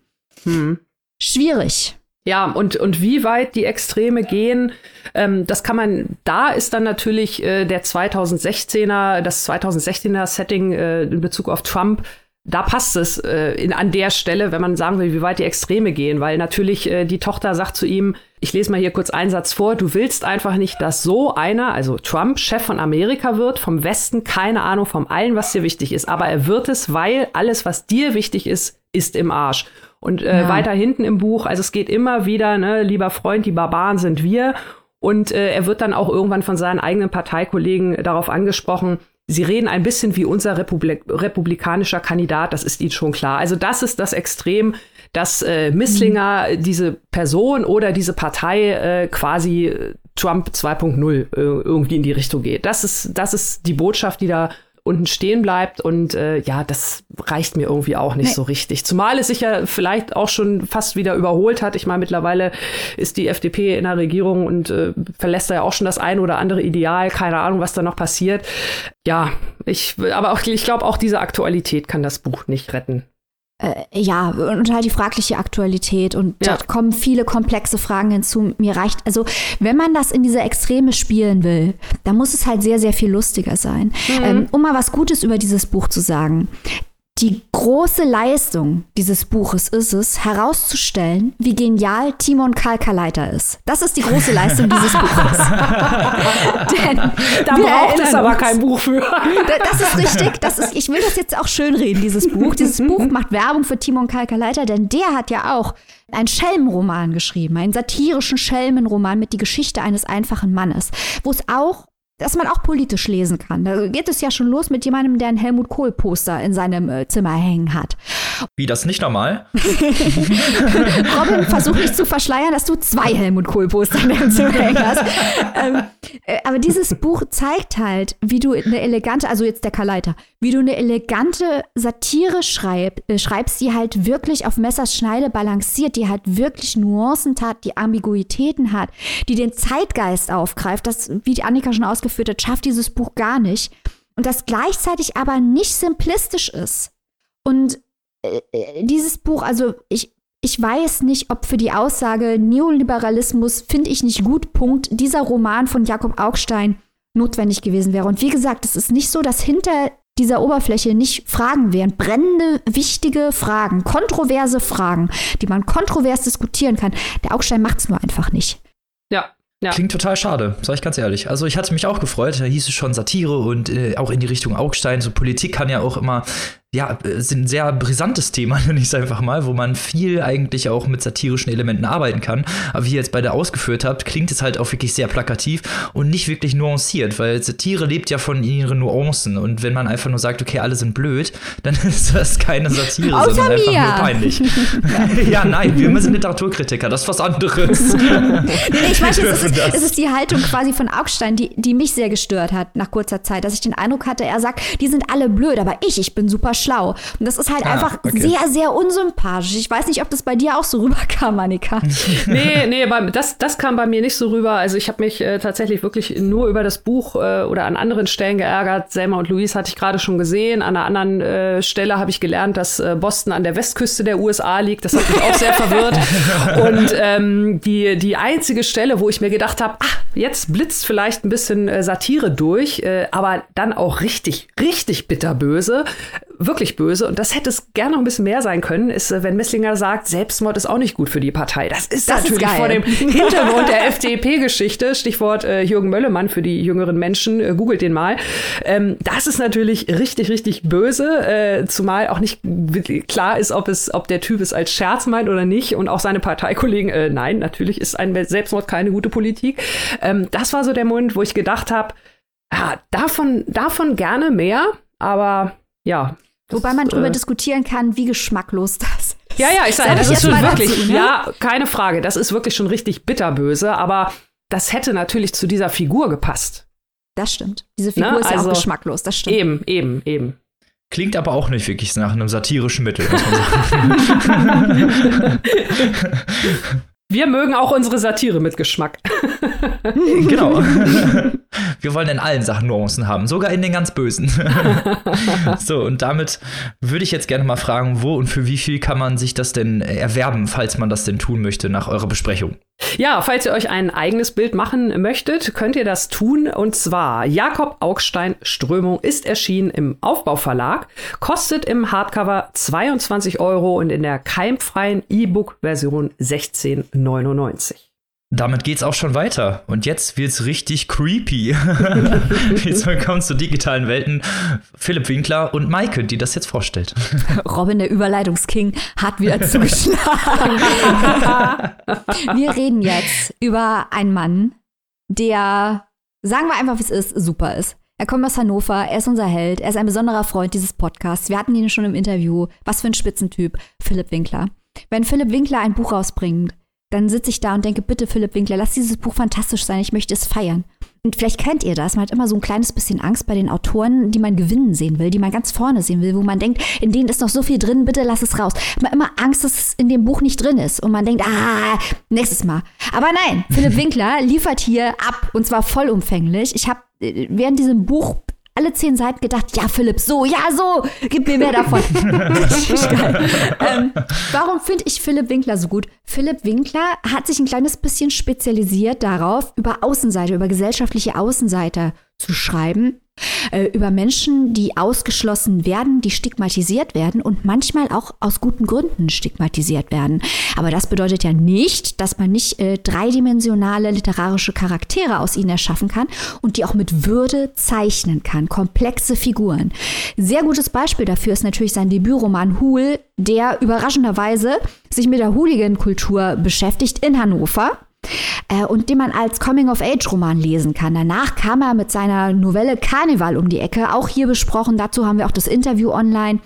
Hm. Schwierig. Ja, und, und wie weit die Extreme gehen, ähm, das kann man, da ist dann natürlich äh, der 2016er, das 2016er Setting äh, in Bezug auf Trump da passt es äh, in, an der Stelle, wenn man sagen will, wie weit die Extreme gehen, weil natürlich äh, die Tochter sagt zu ihm, ich lese mal hier kurz einen Satz vor, du willst einfach nicht, dass so einer, also Trump, Chef von Amerika wird, vom Westen, keine Ahnung vom allen, was dir wichtig ist, aber er wird es, weil alles, was dir wichtig ist, ist im Arsch. Und äh, ja. weiter hinten im Buch, also es geht immer wieder, ne, lieber Freund, die Barbaren sind wir. Und äh, er wird dann auch irgendwann von seinen eigenen Parteikollegen darauf angesprochen, Sie reden ein bisschen wie unser Republik republikanischer Kandidat, das ist Ihnen schon klar. Also das ist das Extrem, dass äh, Misslinger mhm. diese Person oder diese Partei äh, quasi äh, Trump 2.0 äh, irgendwie in die Richtung geht. Das ist, das ist die Botschaft, die da unten stehen bleibt. Und äh, ja, das reicht mir irgendwie auch nicht nee. so richtig. Zumal es sich ja vielleicht auch schon fast wieder überholt hat. Ich meine, mittlerweile ist die FDP in der Regierung und äh, verlässt da ja auch schon das eine oder andere Ideal. Keine Ahnung, was da noch passiert. Ja, ich, aber auch, ich glaube, auch diese Aktualität kann das Buch nicht retten äh, ja, und halt die fragliche Aktualität und ja. da kommen viele komplexe Fragen hinzu. Mir reicht, also wenn man das in diese Extreme spielen will, dann muss es halt sehr, sehr viel lustiger sein. Mhm. Ähm, um mal was Gutes über dieses Buch zu sagen. Die große Leistung dieses Buches ist es, herauszustellen, wie genial Timon Kalkaleiter ist. Das ist die große Leistung dieses Buches. Denn da braucht es aber kein Buch für. das ist richtig. Das ist, ich will das jetzt auch schönreden, dieses Buch. Dieses Buch macht Werbung für Timon Kalkaleiter, denn der hat ja auch einen Schelmenroman geschrieben, einen satirischen Schelmenroman mit die Geschichte eines einfachen Mannes, wo es auch dass man auch politisch lesen kann. Da geht es ja schon los mit jemandem, der ein Helmut Kohl-Poster in seinem äh, Zimmer hängen hat. Wie das nicht normal? Robin, versuch nicht zu verschleiern, dass du zwei Helmut Kohl-Poster in deinem Zimmer hängen hast. Ähm, äh, aber dieses Buch zeigt halt, wie du eine elegante, also jetzt der Kaleiter, wie du eine elegante Satire schreib, äh, schreibst, die halt wirklich auf Messers Schneide balanciert, die halt wirklich Nuancen hat, die Ambiguitäten hat, die den Zeitgeist aufgreift. Das, wie die Annika schon ausgeführt ausgeführt hat, schafft dieses Buch gar nicht. Und das gleichzeitig aber nicht simplistisch ist. Und äh, äh, dieses Buch, also ich, ich weiß nicht, ob für die Aussage Neoliberalismus finde ich nicht gut, Punkt, dieser Roman von Jakob Augstein notwendig gewesen wäre. Und wie gesagt, es ist nicht so, dass hinter dieser Oberfläche nicht Fragen wären, brennende, wichtige Fragen, kontroverse Fragen, die man kontrovers diskutieren kann. Der Augstein macht es nur einfach nicht. Ja, ja. Klingt total schade, sag ich ganz ehrlich. Also ich hatte mich auch gefreut, da hieß es schon Satire und äh, auch in die Richtung Augstein. So Politik kann ja auch immer ja, sind ein sehr brisantes Thema, nenne ich es einfach mal, wo man viel eigentlich auch mit satirischen Elementen arbeiten kann. Aber wie ihr jetzt beide ausgeführt habt, klingt es halt auch wirklich sehr plakativ und nicht wirklich nuanciert, weil Satire lebt ja von ihren Nuancen. Und wenn man einfach nur sagt, okay, alle sind blöd, dann ist das keine Satire, Außer sondern mir. einfach nur peinlich. ja, nein, wir sind Literaturkritiker, das ist was anderes. nee, ich weiß, es ist, es ist die Haltung quasi von Augstein, die, die mich sehr gestört hat nach kurzer Zeit, dass ich den Eindruck hatte, er sagt, die sind alle blöd, aber ich, ich bin super schlau. Und das ist halt ah, einfach okay. sehr, sehr unsympathisch. Ich weiß nicht, ob das bei dir auch so rüberkam, Annika. nee, nee, das, das kam bei mir nicht so rüber. Also ich habe mich äh, tatsächlich wirklich nur über das Buch äh, oder an anderen Stellen geärgert. Selma und Luis hatte ich gerade schon gesehen. An einer anderen äh, Stelle habe ich gelernt, dass äh, Boston an der Westküste der USA liegt. Das hat mich auch sehr verwirrt. Und ähm, die, die einzige Stelle, wo ich mir gedacht habe, ah, jetzt blitzt vielleicht ein bisschen äh, Satire durch, äh, aber dann auch richtig, richtig bitterböse, wirklich böse, und das hätte es gerne noch ein bisschen mehr sein können, ist, äh, wenn Messlinger sagt, Selbstmord ist auch nicht gut für die Partei. Das ist das natürlich ist vor dem Hintergrund der FDP-Geschichte, Stichwort äh, Jürgen Möllemann für die jüngeren Menschen, äh, googelt den mal. Ähm, das ist natürlich richtig, richtig böse, äh, zumal auch nicht klar ist, ob es, ob der Typ es als Scherz meint oder nicht und auch seine Parteikollegen, äh, nein, natürlich ist ein Selbstmord keine gute Politik. Ähm, das war so der Moment, wo ich gedacht habe, ja, davon, davon gerne mehr, aber ja, Wobei man darüber äh, diskutieren kann, wie geschmacklos das ist. Ja, ja, ich sage, das ist schon wirklich, dazu, ne? ja, keine Frage, das ist wirklich schon richtig bitterböse, aber das hätte natürlich zu dieser Figur gepasst. Das stimmt. Diese Figur ne? ist ja also, auch geschmacklos, das stimmt. Eben, eben, eben. Klingt aber auch nicht wirklich nach einem satirischen Mittel, muss man sagen. Wir mögen auch unsere Satire mit Geschmack. genau. Wir wollen in allen Sachen Nuancen haben, sogar in den ganz bösen. so, und damit würde ich jetzt gerne mal fragen, wo und für wie viel kann man sich das denn erwerben, falls man das denn tun möchte nach eurer Besprechung? Ja, falls ihr euch ein eigenes Bild machen möchtet, könnt ihr das tun. Und zwar Jakob Augstein Strömung ist erschienen im Aufbauverlag, kostet im Hardcover 22 Euro und in der keimfreien E-Book-Version 16,99. Damit geht's auch schon weiter. Und jetzt wird's richtig creepy. jetzt willkommen zu digitalen Welten. Philipp Winkler und Maike, die das jetzt vorstellt. Robin, der Überleitungsking, hat wieder zugeschlagen. wir reden jetzt über einen Mann, der, sagen wir einfach, wie es ist, super ist. Er kommt aus Hannover, er ist unser Held, er ist ein besonderer Freund dieses Podcasts. Wir hatten ihn schon im Interview. Was für ein Spitzentyp, Philipp Winkler. Wenn Philipp Winkler ein Buch rausbringt, dann sitze ich da und denke, bitte Philipp Winkler, lass dieses Buch fantastisch sein, ich möchte es feiern. Und vielleicht kennt ihr das, man hat immer so ein kleines bisschen Angst bei den Autoren, die man gewinnen sehen will, die man ganz vorne sehen will, wo man denkt, in denen ist noch so viel drin, bitte lass es raus. Man hat immer Angst, dass es in dem Buch nicht drin ist und man denkt, ah, nächstes Mal. Aber nein, Philipp Winkler liefert hier ab und zwar vollumfänglich. Ich habe äh, während diesem Buch alle zehn Seiten gedacht, ja, Philipp, so, ja, so, gib mir mehr davon. ähm, warum finde ich Philipp Winkler so gut? Philipp Winkler hat sich ein kleines bisschen spezialisiert darauf, über Außenseiter, über gesellschaftliche Außenseiter zu schreiben äh, über Menschen, die ausgeschlossen werden, die stigmatisiert werden und manchmal auch aus guten Gründen stigmatisiert werden. Aber das bedeutet ja nicht, dass man nicht äh, dreidimensionale literarische Charaktere aus ihnen erschaffen kann und die auch mit Würde zeichnen kann. Komplexe Figuren. Sehr gutes Beispiel dafür ist natürlich sein Debütroman Hul, der überraschenderweise sich mit der Hooligan-Kultur beschäftigt in Hannover äh, und den man als Coming-of-Age-Roman lesen kann. Danach kam er mit seiner Novelle Karneval um die Ecke, auch hier besprochen. Dazu haben wir auch das Interview online.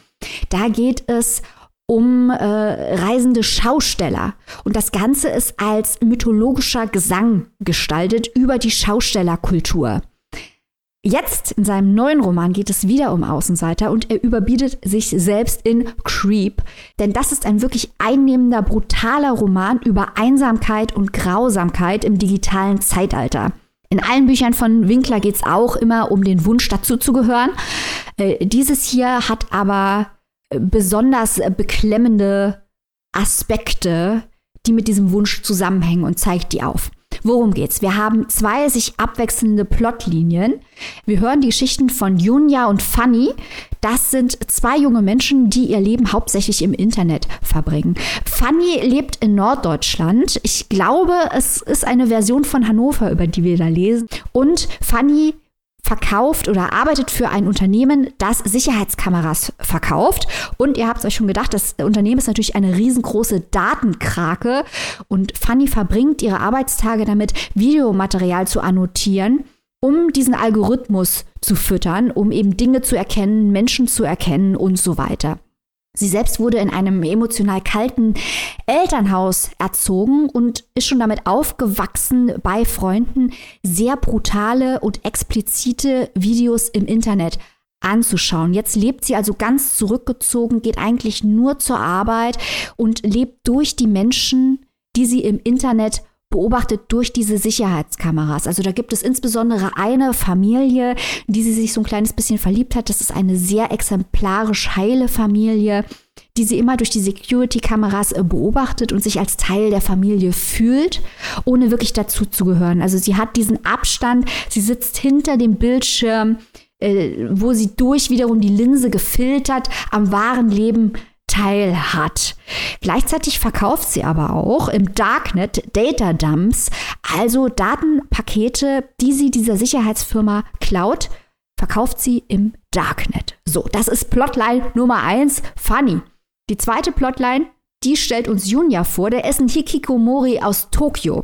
Da geht es um äh, reisende Schausteller. Und das Ganze ist als mythologischer Gesang gestaltet über die Schaustellerkultur. Jetzt in seinem neuen Roman geht es wieder um Außenseiter und er überbietet sich selbst in Creep. Denn das ist ein wirklich einnehmender, brutaler Roman über Einsamkeit und Grausamkeit im digitalen Zeitalter. In allen Büchern von Winkler geht es auch immer um den Wunsch, dazuzugehören. Äh, dieses hier hat aber äh, besonders beklemmende Aspekte, die mit diesem Wunsch zusammenhängen und zeigt die auf. Worum geht's? Wir haben zwei sich abwechselnde Plotlinien. Wir hören die Geschichten von Junja und Fanny. Das sind zwei junge Menschen, die ihr Leben hauptsächlich im Internet verbringen. Fanny lebt in Norddeutschland. Ich glaube, es ist eine Version von Hannover, über die wir da lesen. Und Fanny verkauft oder arbeitet für ein Unternehmen, das Sicherheitskameras verkauft. Und ihr habt euch schon gedacht, das Unternehmen ist natürlich eine riesengroße Datenkrake. Und Fanny verbringt ihre Arbeitstage damit, Videomaterial zu annotieren, um diesen Algorithmus zu füttern, um eben Dinge zu erkennen, Menschen zu erkennen und so weiter. Sie selbst wurde in einem emotional kalten Elternhaus erzogen und ist schon damit aufgewachsen, bei Freunden sehr brutale und explizite Videos im Internet anzuschauen. Jetzt lebt sie also ganz zurückgezogen, geht eigentlich nur zur Arbeit und lebt durch die Menschen, die sie im Internet beobachtet durch diese Sicherheitskameras. Also da gibt es insbesondere eine Familie, die sie sich so ein kleines bisschen verliebt hat. Das ist eine sehr exemplarisch heile Familie, die sie immer durch die Security-Kameras äh, beobachtet und sich als Teil der Familie fühlt, ohne wirklich dazu zu gehören. Also sie hat diesen Abstand, sie sitzt hinter dem Bildschirm, äh, wo sie durch wiederum die Linse gefiltert am wahren Leben teil hat. Gleichzeitig verkauft sie aber auch im Darknet Data Dumps, also Datenpakete, die sie dieser Sicherheitsfirma klaut, verkauft sie im Darknet. So, das ist Plotline Nummer eins. Funny. Die zweite Plotline, die stellt uns Junya vor, der ist ein Hikikomori aus Tokio.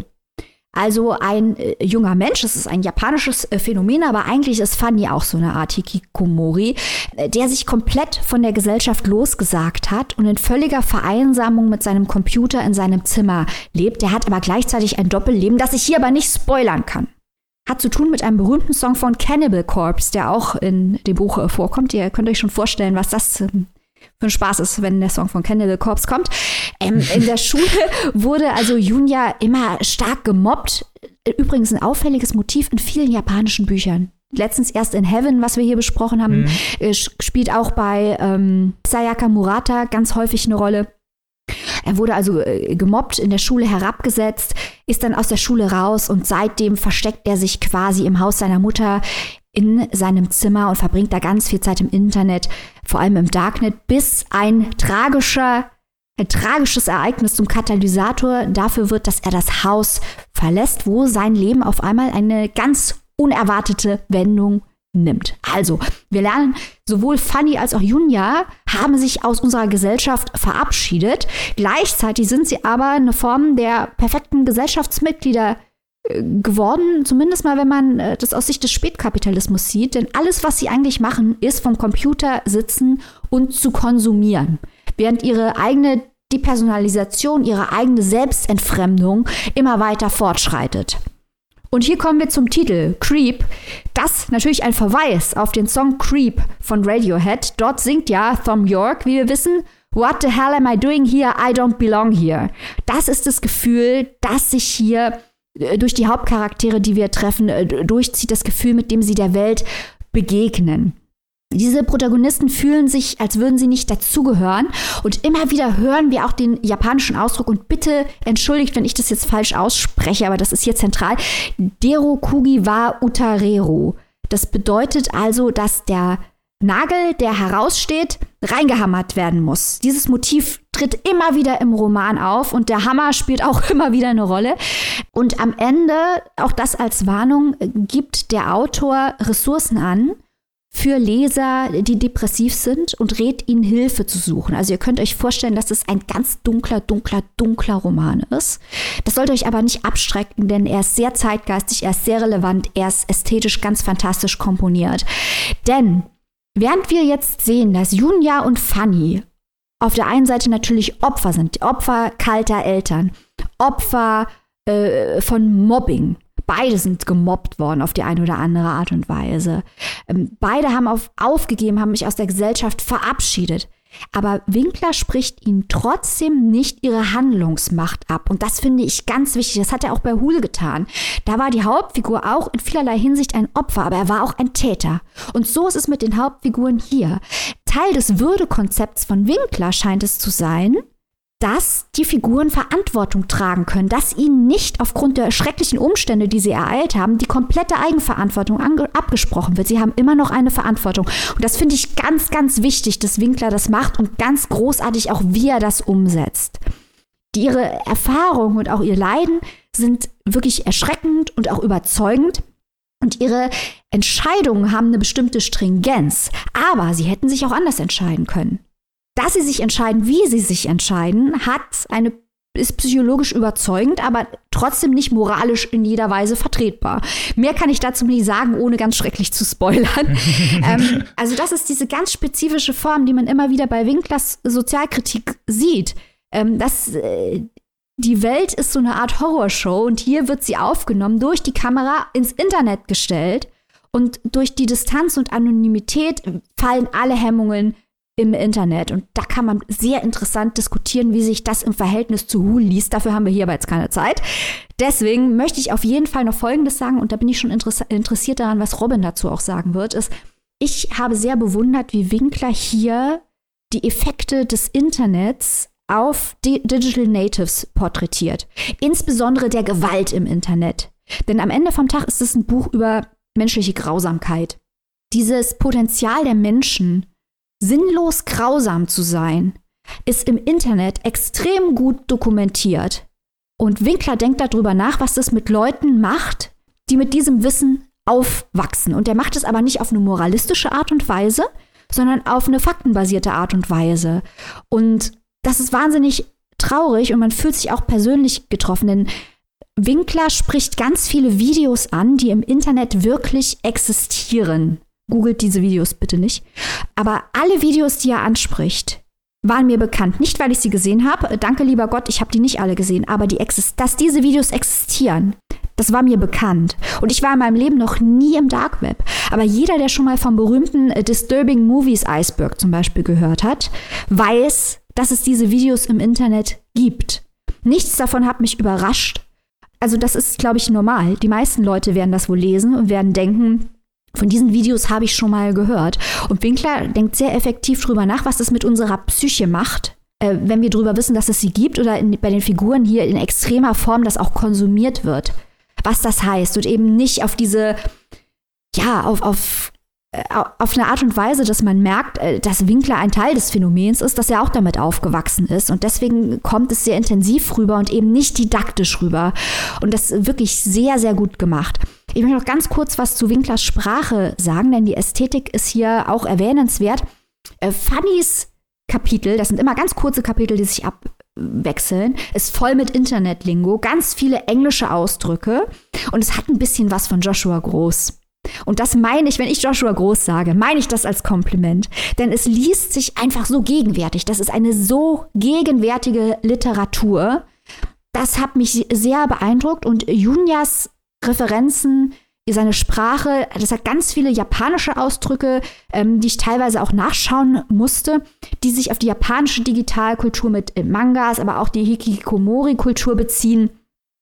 Also ein äh, junger Mensch, das ist ein japanisches äh, Phänomen, aber eigentlich ist Fanny auch so eine Art Hikikomori, äh, der sich komplett von der Gesellschaft losgesagt hat und in völliger Vereinsamung mit seinem Computer in seinem Zimmer lebt. Der hat aber gleichzeitig ein Doppelleben, das ich hier aber nicht spoilern kann. Hat zu tun mit einem berühmten Song von Cannibal Corpse, der auch in dem Buch äh, vorkommt. Ihr könnt euch schon vorstellen, was das ähm, für ein Spaß ist, wenn der Song von Cannibal Corpse kommt. Ähm, in der Schule wurde also Junya immer stark gemobbt. Übrigens ein auffälliges Motiv in vielen japanischen Büchern. Letztens erst in Heaven, was wir hier besprochen haben, mhm. Äh, spielt auch bei ähm, Sayaka Murata ganz häufig eine Rolle. Er wurde also äh, gemobbt, in der Schule herabgesetzt, ist dann aus der Schule raus und seitdem versteckt er sich quasi im Haus seiner Mutter in seinem Zimmer und verbringt da ganz viel Zeit im Internet, vor allem im Darknet, bis ein tragischer ein tragisches Ereignis zum Katalysator dafür wird, dass er das Haus verlässt, wo sein Leben auf einmal eine ganz unerwartete Wendung nimmt. Also, wir lernen, sowohl Fanny als auch Junya haben sich aus unserer Gesellschaft verabschiedet. Gleichzeitig sind sie aber eine Form der perfekten Gesellschaftsmitglieder geworden, zumindest mal, wenn man äh, das aus Sicht des Spätkapitalismus sieht. Denn alles, was sie eigentlich machen, ist vom Computer sitzen und zu konsumieren. Während ihre eigene Depersonalisation, ihre eigene Selbstentfremdung immer weiter fortschreitet. Und hier kommen wir zum Titel Creep. Das natürlich ein Verweis auf den Song Creep von Radiohead. Dort singt ja Thom Yorke, wie wir wissen, What the hell am I doing here? I don't belong here. Das ist das Gefühl, das sich hier durch die Hauptcharaktere, die wir treffen, äh, durchzieht. Das Gefühl, mit dem sie der Welt begegnen. Diese Protagonisten fühlen sich, als würden sie nicht dazugehören. Und immer wieder hören wir auch den japanischen Ausdruck. Und bitte entschuldigt, wenn ich das jetzt falsch ausspreche, aber das ist hier zentral. Derokugi wa Utareru. Das bedeutet also, dass der Nagel, der heraussteht, reingehammert werden muss. Dieses Motiv tritt immer wieder im Roman auf und der Hammer spielt auch immer wieder eine Rolle. Und am Ende, auch das als Warnung, gibt der Autor Ressourcen an, für Leser, die depressiv sind und rät ihnen Hilfe zu suchen. Also ihr könnt euch vorstellen, dass es ein ganz dunkler, dunkler, dunkler Roman ist. Das sollte euch aber nicht abschrecken, denn er ist sehr zeitgeistig, er ist sehr relevant, er ist ästhetisch ganz fantastisch komponiert. Denn während wir jetzt sehen, dass Junia und Fanny auf der einen Seite natürlich Opfer sind, Opfer kalter Eltern, Opfer äh, von Mobbing, Beide sind gemobbt worden auf die eine oder andere Art und Weise. Ähm, beide haben auf, aufgegeben, haben mich aus der Gesellschaft verabschiedet. Aber Winkler spricht ihnen trotzdem nicht ihre Handlungsmacht ab. Und das finde ich ganz wichtig. Das hat er auch bei Hul getan. Da war die Hauptfigur auch in vielerlei Hinsicht ein Opfer, aber er war auch ein Täter. Und so ist es mit den Hauptfiguren hier. Teil des Würdekonzepts von Winkler scheint es zu sein, dass die Figuren Verantwortung tragen können, dass ihnen nicht aufgrund der schrecklichen Umstände, die sie ereilt haben, die komplette Eigenverantwortung abgesprochen wird. Sie haben immer noch eine Verantwortung. Und das finde ich ganz, ganz wichtig, dass Winkler das macht und ganz großartig auch, wie er das umsetzt. Die, ihre Erfahrungen und auch ihr Leiden sind wirklich erschreckend und auch überzeugend. Und ihre Entscheidungen haben eine bestimmte Stringenz. Aber sie hätten sich auch anders entscheiden können dass sie sich entscheiden, wie sie sich entscheiden, hat eine ist psychologisch überzeugend, aber trotzdem nicht moralisch in jeder Weise vertretbar. Mehr kann ich dazu nicht sagen, ohne ganz schrecklich zu spoilern. ähm, also das ist diese ganz spezifische Form, die man immer wieder bei Winklers Sozialkritik sieht. Ähm, dass äh, die Welt ist so eine Art Horrorshow und hier wird sie aufgenommen, durch die Kamera ins Internet gestellt und durch die Distanz und Anonymität fallen alle Hemmungen im Internet. Und da kann man sehr interessant diskutieren, wie sich das im Verhältnis zu Hul liest. Dafür haben wir hier aber jetzt keine Zeit. Deswegen möchte ich auf jeden Fall noch Folgendes sagen, und da bin ich schon interessiert daran, was Robin dazu auch sagen wird, ist, ich habe sehr bewundert, wie Winkler hier die Effekte des Internets auf die Digital Natives porträtiert. Insbesondere der Gewalt im Internet. Denn am Ende vom Tag ist es ein Buch über menschliche Grausamkeit. Dieses Potenzial der Menschen, Sinnlos grausam zu sein, ist im Internet extrem gut dokumentiert. Und Winkler denkt darüber nach, was das mit Leuten macht, die mit diesem Wissen aufwachsen. Und er macht es aber nicht auf eine moralistische Art und Weise, sondern auf eine faktenbasierte Art und Weise. Und das ist wahnsinnig traurig und man fühlt sich auch persönlich getroffen, denn Winkler spricht ganz viele Videos an, die im Internet wirklich existieren. Googelt diese Videos bitte nicht. Aber alle Videos, die er anspricht, waren mir bekannt. Nicht, weil ich sie gesehen habe. Danke, lieber Gott, ich habe die nicht alle gesehen. Aber die dass diese Videos existieren, Das war mir bekannt. Und ich war in meinem Leben noch nie im Dark Web. Aber jeder, der schon mal vom berühmten äh, Disturbing Movies Iceberg zum Beispiel gehört hat, weiß, dass es diese Videos im Internet gibt. Nichts davon hat mich überrascht. Also das ist, glaube ich, normal. Die meisten Leute werden das wohl lesen und werden denken, von diesen Videos habe ich schon mal gehört. Und Winkler denkt sehr effektiv drüber nach, was das mit unserer Psyche macht, äh, wenn wir drüber wissen, dass es sie gibt oder in, bei den Figuren hier in extremer Form das auch konsumiert wird was das heißt und eben nicht auf diese, ja, auf, auf, auf eine Art und Weise, dass man merkt, äh, dass Winkler ein Teil des Phänomens ist, dass er auch damit aufgewachsen ist. Und deswegen kommt es sehr intensiv rüber und eben nicht didaktisch rüber. Und das ist wirklich sehr, sehr gut gemacht. Ich möchte noch ganz kurz was zu Winklers Sprache sagen, denn die Ästhetik ist hier auch erwähnenswert. Äh, Fannys Kapitel, das sind immer ganz kurze Kapitel, die sich ab, wechseln, ist voll mit Internetlingo, ganz viele englische Ausdrücke und es hat ein bisschen was von Joshua Groß. Und das meine ich, wenn ich Joshua Groß sage, meine ich das als Kompliment. Denn es liest sich einfach so gegenwärtig. Das ist eine so gegenwärtige Literatur. Das hat mich sehr beeindruckt und Junias Referenzen seine Sprache, das hat ganz viele japanische Ausdrücke, ähm, die ich teilweise auch nachschauen musste, die sich auf die japanische Digitalkultur mit Mangas, aber auch die Hikikomori-Kultur beziehen.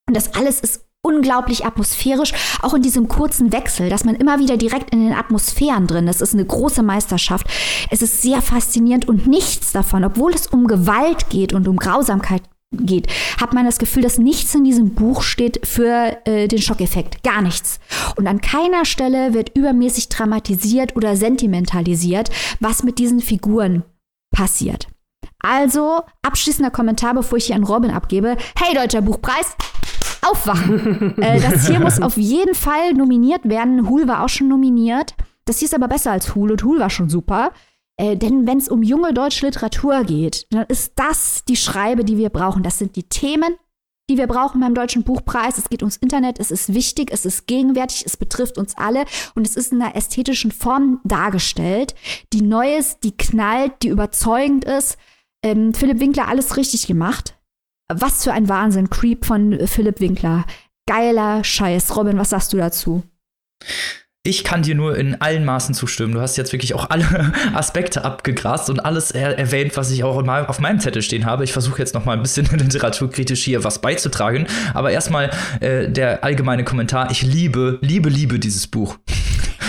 Und das alles ist unglaublich atmosphärisch, auch in diesem kurzen Wechsel, dass man immer wieder direkt in den Atmosphären drin ist. Das ist eine große Meisterschaft. Es ist sehr faszinierend und nichts davon, obwohl es um Gewalt geht und um Grausamkeit geht, hat man das Gefühl, dass nichts in diesem Buch steht für äh, den Schockeffekt. Gar nichts. Und an keiner Stelle wird übermäßig dramatisiert oder sentimentalisiert, was mit diesen Figuren passiert. Also, abschließender Kommentar, bevor ich hier an Robin abgebe. Hey, Deutscher Buchpreis! Aufwachen! äh, das hier muss auf jeden Fall nominiert werden. Hul war auch schon nominiert. Das hier ist aber besser als Hul und Hul war schon super. Äh, denn wenn es um junge deutsche Literatur geht, dann ist das die Schreibe, die wir brauchen. Das sind die Themen, die wir brauchen beim Deutschen Buchpreis. Es geht ums Internet, es ist wichtig, es ist gegenwärtig, es betrifft uns alle und es ist in einer ästhetischen Form dargestellt, die neu ist, die knallt, die überzeugend ist. Ähm, Philipp Winkler alles richtig gemacht. Was für ein Wahnsinn, Creep von Philipp Winkler. Geiler Scheiß. Robin, was sagst du dazu? Ich kann dir nur in allen Maßen zustimmen. Du hast jetzt wirklich auch alle Aspekte abgegrast und alles er erwähnt, was ich auch auf meinem Zettel stehen habe. Ich versuche jetzt noch mal ein bisschen literaturkritisch hier was beizutragen. Aber erstmal äh, der allgemeine Kommentar. Ich liebe, liebe, liebe dieses Buch.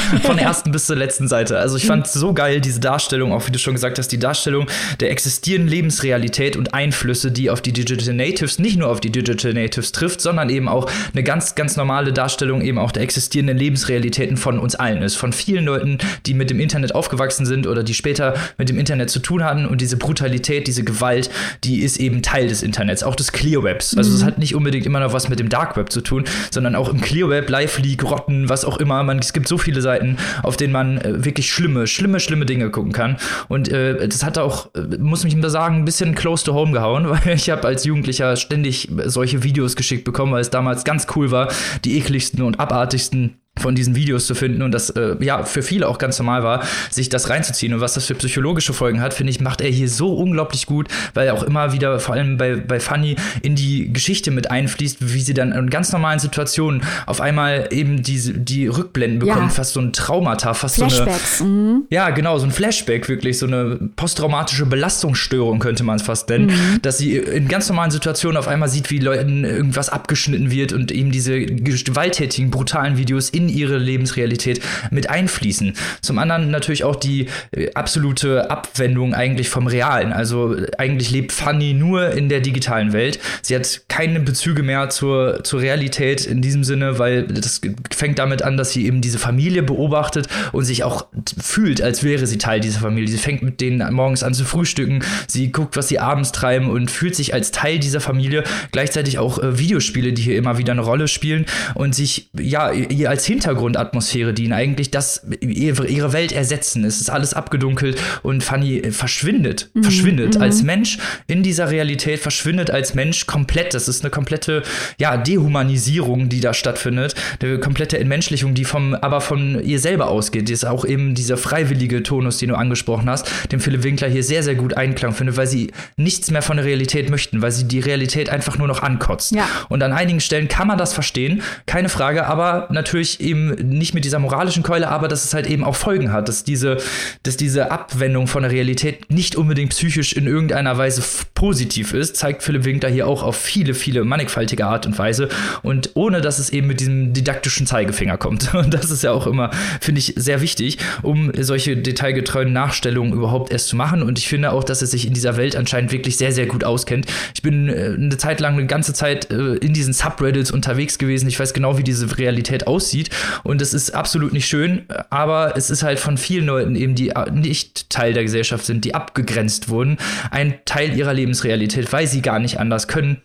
Von der ersten bis zur letzten Seite. Also ich fand so geil diese Darstellung, auch wie du schon gesagt hast, die Darstellung der existierenden Lebensrealität und Einflüsse, die auf die Digital Natives, nicht nur auf die Digital Natives trifft, sondern eben auch eine ganz, ganz normale Darstellung eben auch der existierenden Lebensrealitäten von uns allen ist. Von vielen Leuten, die mit dem Internet aufgewachsen sind oder die später mit dem Internet zu tun hatten und diese Brutalität, diese Gewalt, die ist eben Teil des Internets, auch des Clear Webs. Also es mhm. hat nicht unbedingt immer noch was mit dem Dark Web zu tun, sondern auch im Clear Web, Live League, Rotten, was auch immer. Man, es gibt so viele Seiten Webseiten, auf denen man äh, wirklich schlimme, schlimme, schlimme Dinge gucken kann. Und äh, das hat auch, äh, muss mich immer sagen, ein bisschen close to home gehauen, weil ich habe als Jugendlicher ständig solche Videos geschickt bekommen, weil es damals ganz cool war, die ekligsten und abartigsten von diesen Videos zu finden und das äh, ja für viele auch ganz normal war, sich das reinzuziehen und was das für psychologische Folgen hat, finde ich, macht er hier so unglaublich gut, weil er auch immer wieder, vor allem bei, bei Fanny, in die Geschichte mit einfließt, wie sie dann in ganz normalen Situationen auf einmal eben diese, die Rückblenden bekommt, ja. fast so ein Traumata, fast Flashbacks. so eine. Mhm. Ja, genau, so ein Flashback, wirklich, so eine posttraumatische Belastungsstörung könnte man es fast nennen, mhm. dass sie in ganz normalen Situationen auf einmal sieht, wie Leuten irgendwas abgeschnitten wird und eben diese gewalttätigen, brutalen Videos in ihre Lebensrealität mit einfließen. Zum anderen natürlich auch die äh, absolute Abwendung eigentlich vom Realen. Also äh, eigentlich lebt Fanny nur in der digitalen Welt. Sie hat keine Bezüge mehr zur, zur Realität in diesem Sinne, weil das fängt damit an, dass sie eben diese Familie beobachtet und sich auch fühlt, als wäre sie Teil dieser Familie. Sie fängt mit denen morgens an zu frühstücken, sie guckt, was sie abends treiben und fühlt sich als Teil dieser Familie. Gleichzeitig auch äh, Videospiele, die hier immer wieder eine Rolle spielen und sich ja ihr als Hin Hintergrundatmosphäre dienen, eigentlich das ihre, Welt ersetzen. Es ist alles abgedunkelt und Fanny verschwindet, mhm. verschwindet mhm. als Mensch in dieser Realität, verschwindet als Mensch komplett. Das ist eine komplette, ja, Dehumanisierung, die da stattfindet, eine komplette Entmenschlichung, die vom, aber von ihr selber ausgeht. Die ist auch eben dieser freiwillige Tonus, den du angesprochen hast, dem Philipp Winkler hier sehr, sehr gut Einklang findet, weil sie nichts mehr von der Realität möchten, weil sie die Realität einfach nur noch ankotzt. Ja. Und an einigen Stellen kann man das verstehen, keine Frage, aber natürlich eben nicht mit dieser moralischen Keule, aber dass es halt eben auch Folgen hat, dass diese, dass diese Abwendung von der Realität nicht unbedingt psychisch in irgendeiner Weise positiv ist, zeigt Philipp Winkler hier auch auf viele, viele mannigfaltige Art und Weise und ohne, dass es eben mit diesem didaktischen Zeigefinger kommt. Und das ist ja auch immer, finde ich, sehr wichtig, um solche detailgetreuen Nachstellungen überhaupt erst zu machen. Und ich finde auch, dass er sich in dieser Welt anscheinend wirklich sehr, sehr gut auskennt. Ich bin äh, eine Zeit lang, eine ganze Zeit äh, in diesen Subreddits unterwegs gewesen. Ich weiß genau, wie diese Realität aussieht. Und es ist absolut nicht schön, aber es ist halt von vielen Leuten eben, die nicht Teil der Gesellschaft sind, die abgegrenzt wurden, ein Teil ihrer Lebensrealität, weil sie gar nicht anders können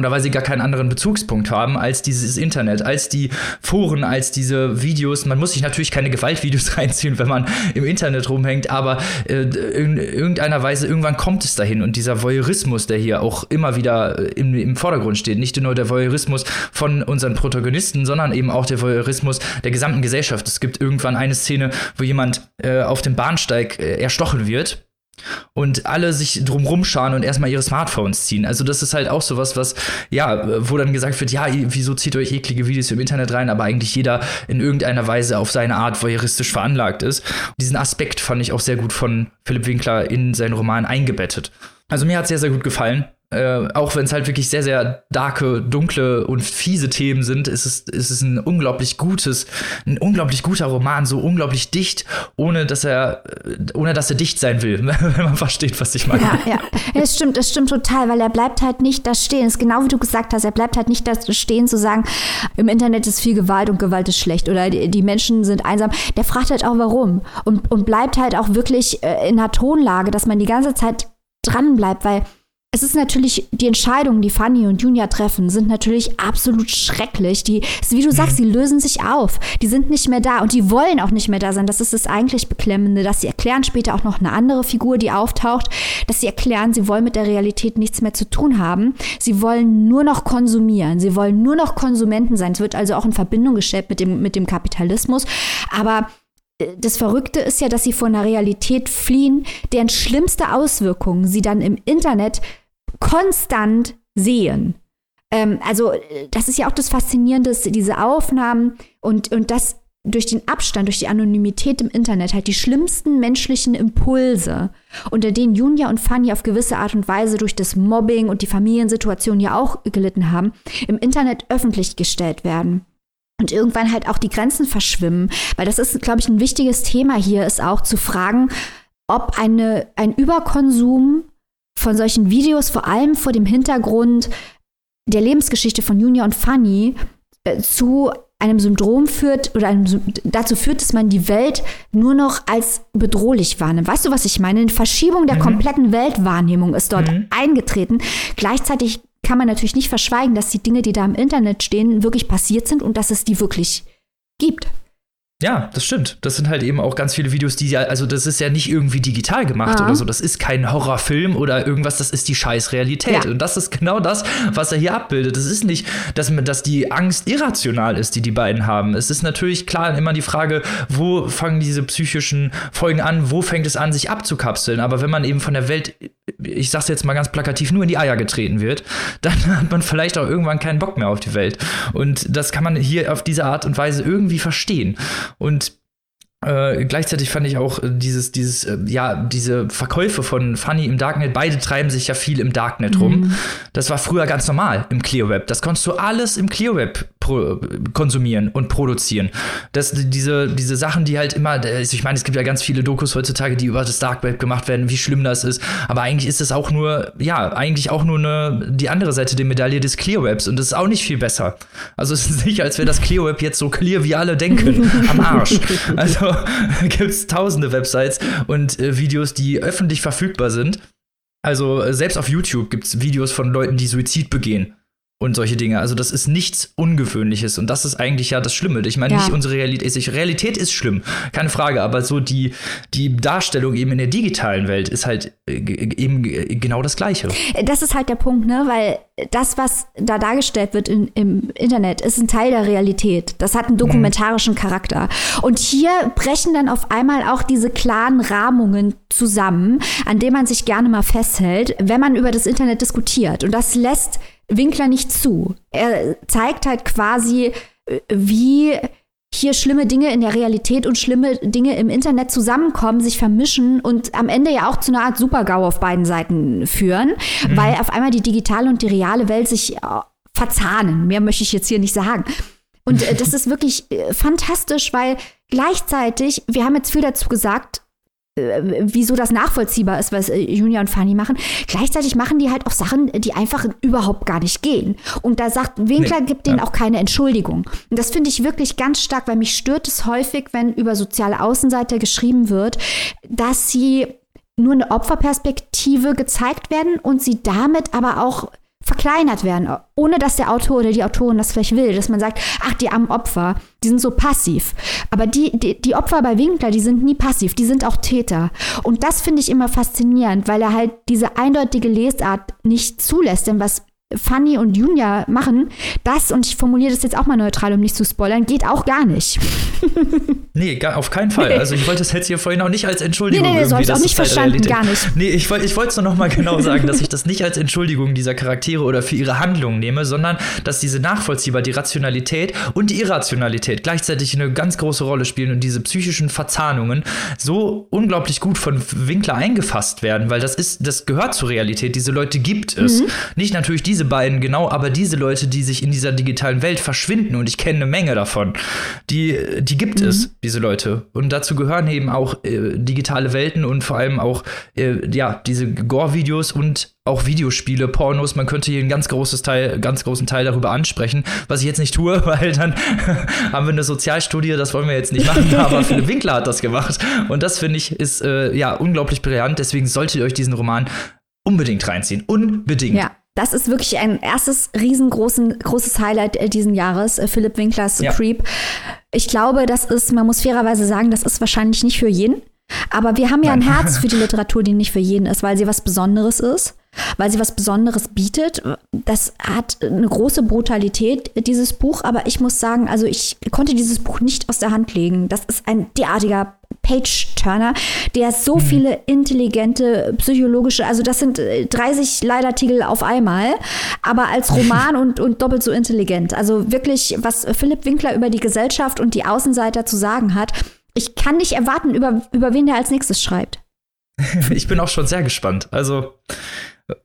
oder weil sie gar keinen anderen Bezugspunkt haben als dieses Internet, als die Foren, als diese Videos. Man muss sich natürlich keine Gewaltvideos reinziehen, wenn man im Internet rumhängt, aber äh, in irgendeiner Weise irgendwann kommt es dahin und dieser Voyeurismus, der hier auch immer wieder äh, im, im Vordergrund steht, nicht nur der Voyeurismus von unseren Protagonisten, sondern eben auch der Voyeurismus der gesamten Gesellschaft. Es gibt irgendwann eine Szene, wo jemand äh, auf dem Bahnsteig äh, erstochen wird und alle sich drumrum scharen und erstmal ihre Smartphones ziehen. Also das ist halt auch sowas, was, ja, wo dann gesagt wird, ja, wieso zieht euch eklige Videos im Internet rein, aber eigentlich jeder in irgendeiner Weise auf seine Art voyeuristisch veranlagt ist. Und diesen Aspekt fand ich auch sehr gut von Philipp Winkler in seinen Roman eingebettet. Also mir hat es sehr, sehr gut gefallen. Äh, auch wenn es halt wirklich sehr, sehr darke, dunkle und fiese Themen sind, ist es, ist es ein unglaublich gutes, ein unglaublich guter Roman, so unglaublich dicht, ohne dass er, ohne dass er dicht sein will, wenn man versteht, was ich meine. Ja, ja. Es stimmt, es stimmt total, weil er bleibt halt nicht da stehen. Es ist genau wie du gesagt hast, er bleibt halt nicht da stehen zu sagen, im Internet ist viel Gewalt und Gewalt ist schlecht oder die, die Menschen sind einsam. Der fragt halt auch warum und, und bleibt halt auch wirklich äh, in einer Tonlage, dass man die ganze Zeit dran bleibt, weil es ist natürlich, die Entscheidungen, die Fanny und Junia treffen, sind natürlich absolut schrecklich. Die, wie du sagst, die lösen sich auf. Die sind nicht mehr da und die wollen auch nicht mehr da sein. Das ist das eigentlich Beklemmende, dass sie erklären später auch noch eine andere Figur, die auftaucht, dass sie erklären, sie wollen mit der Realität nichts mehr zu tun haben. Sie wollen nur noch konsumieren. Sie wollen nur noch Konsumenten sein. Es wird also auch in Verbindung gestellt mit dem, mit dem Kapitalismus. Aber das Verrückte ist ja, dass sie vor einer Realität fliehen, deren schlimmste Auswirkungen sie dann im Internet konstant sehen. Ähm, also, das ist ja auch das Faszinierende, diese Aufnahmen und, und das durch den Abstand, durch die Anonymität im Internet halt die schlimmsten menschlichen Impulse, unter denen Junia und Fanny auf gewisse Art und Weise durch das Mobbing und die Familiensituation ja auch gelitten haben, im Internet öffentlich gestellt werden und irgendwann halt auch die Grenzen verschwimmen. Weil das ist, glaube ich, ein wichtiges Thema hier, ist auch zu fragen, ob eine, ein Überkonsum von solchen Videos, vor allem vor dem Hintergrund der Lebensgeschichte von Junior und Fanny, äh, zu einem Syndrom führt oder einem, dazu führt, dass man die Welt nur noch als bedrohlich wahrnimmt. Weißt du, was ich meine? Eine Verschiebung der mhm. kompletten Weltwahrnehmung ist dort mhm. eingetreten. Gleichzeitig kann man natürlich nicht verschweigen, dass die Dinge, die da im Internet stehen, wirklich passiert sind und dass es die wirklich gibt. Ja, das stimmt. Das sind halt eben auch ganz viele Videos, die ja, also das ist ja nicht irgendwie digital gemacht ah. oder so. Das ist kein Horrorfilm oder irgendwas, das ist die scheiß Realität. Ja. Und das ist genau das, was er hier abbildet. Das ist nicht, dass, dass die Angst irrational ist, die die beiden haben. Es ist natürlich klar immer die Frage, wo fangen diese psychischen Folgen an, wo fängt es an, sich abzukapseln. Aber wenn man eben von der Welt, ich sag's jetzt mal ganz plakativ, nur in die Eier getreten wird, dann hat man vielleicht auch irgendwann keinen Bock mehr auf die Welt. Und das kann man hier auf diese Art und Weise irgendwie verstehen. Und äh, gleichzeitig fand ich auch äh, dieses, dieses, äh, ja, diese Verkäufe von Funny im Darknet, beide treiben sich ja viel im Darknet rum. Mhm. Das war früher ganz normal im Clearweb. Das konntest du alles im Clearweb konsumieren und produzieren. Das, diese, diese Sachen, die halt immer, also ich meine, es gibt ja ganz viele Dokus heutzutage, die über das Dark Web gemacht werden, wie schlimm das ist. Aber eigentlich ist es auch nur, ja, eigentlich auch nur eine, die andere Seite der Medaille des Clear Webs und das ist auch nicht viel besser. Also es ist nicht, als wäre das Clear Web jetzt so clear, wie alle denken, am Arsch. Also gibt es tausende Websites und äh, Videos, die öffentlich verfügbar sind. Also selbst auf YouTube gibt es Videos von Leuten, die Suizid begehen und solche Dinge. Also das ist nichts Ungewöhnliches und das ist eigentlich ja das Schlimme. Ich meine, Ja. nicht unsere Realität. Realität ist schlimm, keine Frage. Aber so die die Darstellung eben in der digitalen Welt ist halt äh, eben g- genau das Gleiche. Das ist halt der Punkt, ne? Weil das, was da dargestellt wird in, im Internet, ist ein Teil der Realität. Das hat einen dokumentarischen Charakter. Und hier brechen dann auf einmal auch diese klaren Rahmungen zusammen, an denen man sich gerne mal festhält, wenn man über das Internet diskutiert. Und das lässt Winkler nicht zu. Er zeigt halt quasi, äh, wie hier schlimme Dinge in der Realität und schlimme Dinge im Internet zusammenkommen, sich vermischen und am Ende ja auch zu einer Art Super-GAU auf beiden Seiten führen, weil auf einmal die digitale und die reale Welt sich äh, verzahnen. Mehr möchte ich jetzt hier nicht sagen. Und äh, das ist wirklich fantastisch, weil gleichzeitig, wir haben jetzt viel dazu gesagt, wieso das nachvollziehbar ist, was äh, Junia und Fanny machen. Gleichzeitig machen die halt auch Sachen, die einfach überhaupt gar nicht gehen. Und da sagt Winkler, Nee, gibt denen ja. auch keine Entschuldigung. Und das finde ich wirklich ganz stark, weil mich stört es häufig, wenn über soziale Außenseiter geschrieben wird, dass sie nur eine Opferperspektive gezeigt werden und sie damit aber auch verkleinert werden, ohne dass der Autor oder die Autorin das vielleicht will, dass man sagt, ach, die armen Opfer, die sind so passiv. Aber die, die, die Opfer bei Winkler, die sind nie passiv, die sind auch Täter. Und das finde ich immer faszinierend, weil er halt diese eindeutige Lesart nicht zulässt. Denn was Fanny und Junia machen, das, und ich formuliere das jetzt auch mal neutral, um nicht zu spoilern, geht auch gar nicht. Nee, gar, auf keinen Fall. Also ich wollte es jetzt hier vorhin auch nicht als Entschuldigung Nee, nee, nee, so irgendwie. hab ich's das auch ist halt nicht verstanden, Realität. gar nicht. Nee, ich, ich wollte es nur noch mal genau sagen, dass ich das nicht als Entschuldigung dieser Charaktere oder für ihre Handlungen nehme, sondern dass diese nachvollziehbar die Rationalität und die Irrationalität gleichzeitig eine ganz große Rolle spielen und diese psychischen Verzahnungen so unglaublich gut von Winkler eingefasst werden, weil das ist, das gehört zur Realität. Diese Leute gibt es. Nicht natürlich diese beiden genau, aber diese Leute, die sich in dieser digitalen Welt verschwinden und ich kenne eine Menge davon, die, die gibt es, diese Leute. Und dazu gehören eben auch äh, digitale Welten und vor allem auch äh, ja, diese Gore-Videos und auch Videospiele, Pornos. Man könnte hier einen ganz großes Teil, ganz großen Teil darüber ansprechen, was ich jetzt nicht tue, weil dann haben wir eine Sozialstudie, das wollen wir jetzt nicht machen, aber Philipp Winkler hat das gemacht. Und das finde ich ist äh, ja unglaublich brillant. Deswegen solltet ihr euch diesen Roman unbedingt reinziehen. Unbedingt. Ja. Das ist wirklich ein erstes riesengroßen großes Highlight äh, diesen Jahres, äh, Philipp Winklers Ja. Creep. Ich glaube, das ist, man muss fairerweise sagen, das ist wahrscheinlich nicht für jeden. Aber wir haben ja ein Herz für die Literatur, die nicht für jeden ist, weil sie was Besonderes ist, weil sie was Besonderes bietet. Das hat eine große Brutalität, dieses Buch. Aber ich muss sagen, also ich konnte dieses Buch nicht aus der Hand legen. Das ist ein derartiger Page-Turner, der so viele intelligente psychologische, also das sind äh, 30 Leitartikel auf einmal, aber als Roman und, und doppelt so intelligent. Also wirklich, was Philipp Winkler über die Gesellschaft und die Außenseiter zu sagen hat. Ich kann nicht erwarten, über, über wen der als nächstes schreibt. Ich bin auch schon sehr gespannt. Also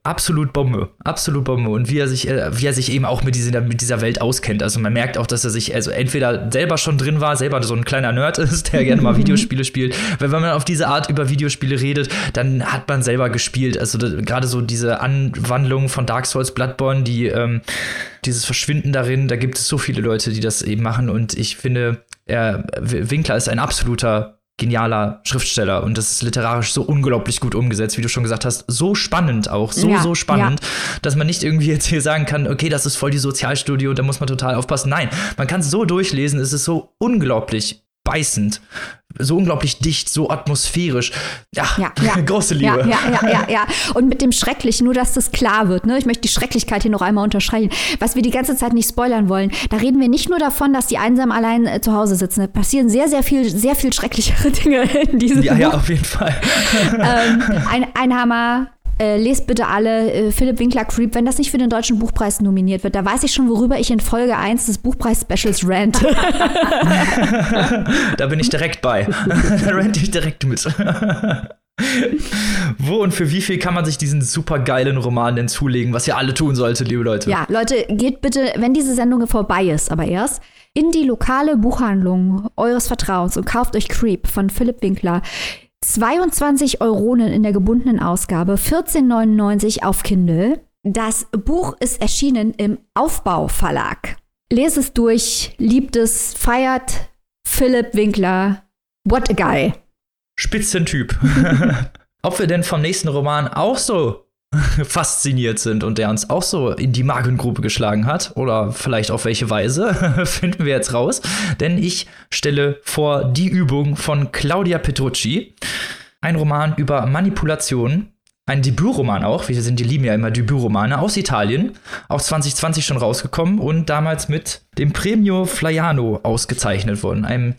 absolut Bombe, absolut Bombe und wie er sich, äh, wie er sich eben auch mit dieser, mit dieser Welt auskennt. Also man merkt auch, dass er sich also entweder selber schon drin war, selber so ein kleiner Nerd ist, der gerne mal Videospiele spielt. Weil wenn man auf diese Art über Videospiele redet, dann hat man selber gespielt. Also gerade so diese Anwandlung von Dark Souls, Bloodborne, die ähm, dieses Verschwinden darin, da gibt es so viele Leute, die das eben machen und ich finde, er, Winkler ist ein absoluter genialer Schriftsteller und das ist literarisch so unglaublich gut umgesetzt, wie du schon gesagt hast, so spannend auch, so, Ja, so spannend, dass man nicht irgendwie jetzt hier sagen kann, okay, das ist voll die Sozialstudie und da muss man total aufpassen. Nein, man kann es so durchlesen, es ist so unglaublich beißend, so unglaublich dicht, so atmosphärisch. Ja, Ja, ja. große Ja, Liebe. ja, ja, ja, ja. Und mit dem Schrecklichen, nur dass das klar wird. Ne? Ich möchte die Schrecklichkeit hier noch einmal unterstreichen. Was wir die ganze Zeit nicht spoilern wollen, da reden wir nicht nur davon, dass die einsam allein äh, zu Hause sitzen. Da passieren sehr, sehr viel, sehr viel schrecklichere Dinge in diesem Ja, ja, auf jeden Fall. Ähm, ein, ein Hammer. Äh, lest bitte alle äh, Philipp Winkler Creep, wenn das nicht für den Deutschen Buchpreis nominiert wird. Da weiß ich schon, worüber ich in Folge 1 des Buchpreis-Specials rant. Da bin ich direkt bei. da rente ich direkt mit. Wo und für wie viel kann man sich diesen super geilen Roman denn zulegen, was ihr alle tun solltet, liebe Leute? Ja, Leute, geht bitte, wenn diese Sendung vorbei ist, aber erst, in die lokale Buchhandlung eures Vertrauens und kauft euch Creep von Philipp Winkler. 22 Euronen in der gebundenen Ausgabe, 14,99 auf Kindle. Das Buch ist erschienen im Aufbau Verlag. Lest es durch, liebt es, feiert Philipp Winkler. What a guy. Spitzentyp. Ob wir denn vom nächsten Roman auch so fasziniert sind und der uns auch so in die Magengrube geschlagen hat oder vielleicht auf welche Weise, finden wir jetzt raus. Denn ich stelle vor die Übung von Claudia Petrucci, ein Roman über Manipulation ein Debütroman auch. Wir sind, die lieben ja immer Debütromane aus Italien. Auch 2020 schon rausgekommen und damals mit dem Premio Flaiano ausgezeichnet worden, einem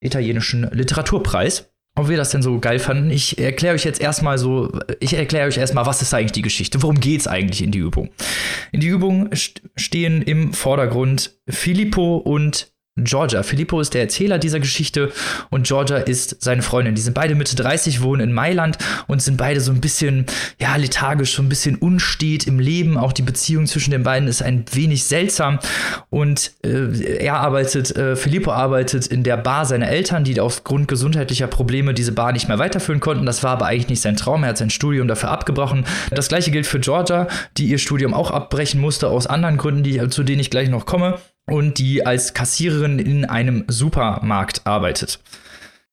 italienischen Literaturpreis. Ob wir das denn so geil fanden, ich erkläre euch jetzt erstmal so, ich erkläre euch erstmal, was ist eigentlich die Geschichte? Worum geht es eigentlich in die Übung? In die Übung stehen im Vordergrund Filippo und Georgia. Filippo ist der Erzähler dieser Geschichte und Georgia ist seine Freundin. Die sind beide Mitte 30, wohnen in Mailand und sind beide so ein bisschen, ja, lethargisch, so ein bisschen unstet im Leben. Auch die Beziehung zwischen den beiden ist ein wenig seltsam und äh, er arbeitet, äh, Filippo arbeitet in der Bar seiner Eltern, die aufgrund gesundheitlicher Probleme diese Bar nicht mehr weiterführen konnten. Das war aber eigentlich nicht sein Traum. Er hat sein Studium dafür abgebrochen. Das gleiche gilt für Georgia, die ihr Studium auch abbrechen musste aus anderen Gründen, die, zu denen ich gleich noch komme und die als Kassiererin in einem Supermarkt arbeitet.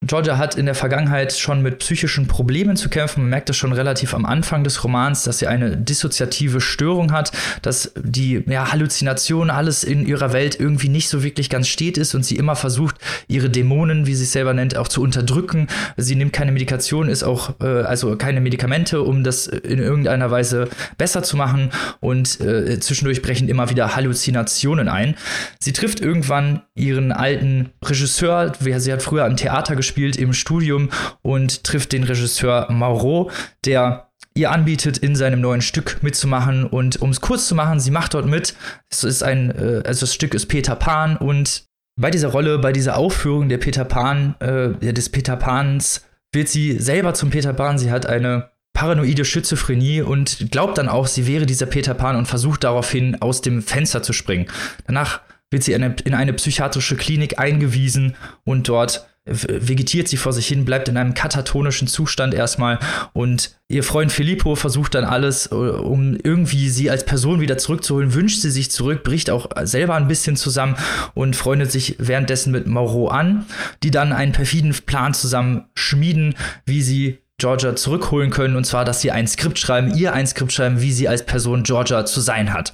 Georgia hat in der Vergangenheit schon mit psychischen Problemen zu kämpfen. Man merkt das schon relativ am Anfang des Romans, dass sie eine dissoziative Störung hat, dass die ja, Halluzination, alles in ihrer Welt irgendwie nicht so wirklich ganz steht ist und sie immer versucht, ihre Dämonen, wie sie es selber nennt, auch zu unterdrücken. Sie nimmt keine Medikation, ist auch, äh, also keine Medikamente, um das in irgendeiner Weise besser zu machen und äh, zwischendurch brechen immer wieder Halluzinationen ein. Sie trifft irgendwann ihren alten Regisseur, sie hat früher am Theater gespielt, spielt im Studium und trifft den Regisseur Mauro, der ihr anbietet, in seinem neuen Stück mitzumachen. Und um es kurz zu machen, sie macht dort mit. Es ist ein, äh, also das Stück ist Peter Pan und bei dieser Rolle, bei dieser Aufführung der Peter Pan, äh, des Peter Pans, wird sie selber zum Peter Pan. Sie hat eine paranoide Schizophrenie und glaubt dann auch, sie wäre dieser Peter Pan und versucht daraufhin aus dem Fenster zu springen. Danach wird sie in eine, in eine psychiatrische Klinik eingewiesen und dort vegetiert sie vor sich hin, bleibt in einem katatonischen Zustand erstmal und ihr Freund Filippo versucht dann alles, äh, um irgendwie sie als Person wieder zurückzuholen, wünscht sie sich zurück, bricht auch selber ein bisschen zusammen und freundet sich währenddessen mit Mauro an, die dann einen perfiden Plan zusammen schmieden, wie sie Georgia zurückholen können und zwar, dass sie ein Skript schreiben, ihr ein Skript schreiben, wie sie als Person Georgia zu sein hat.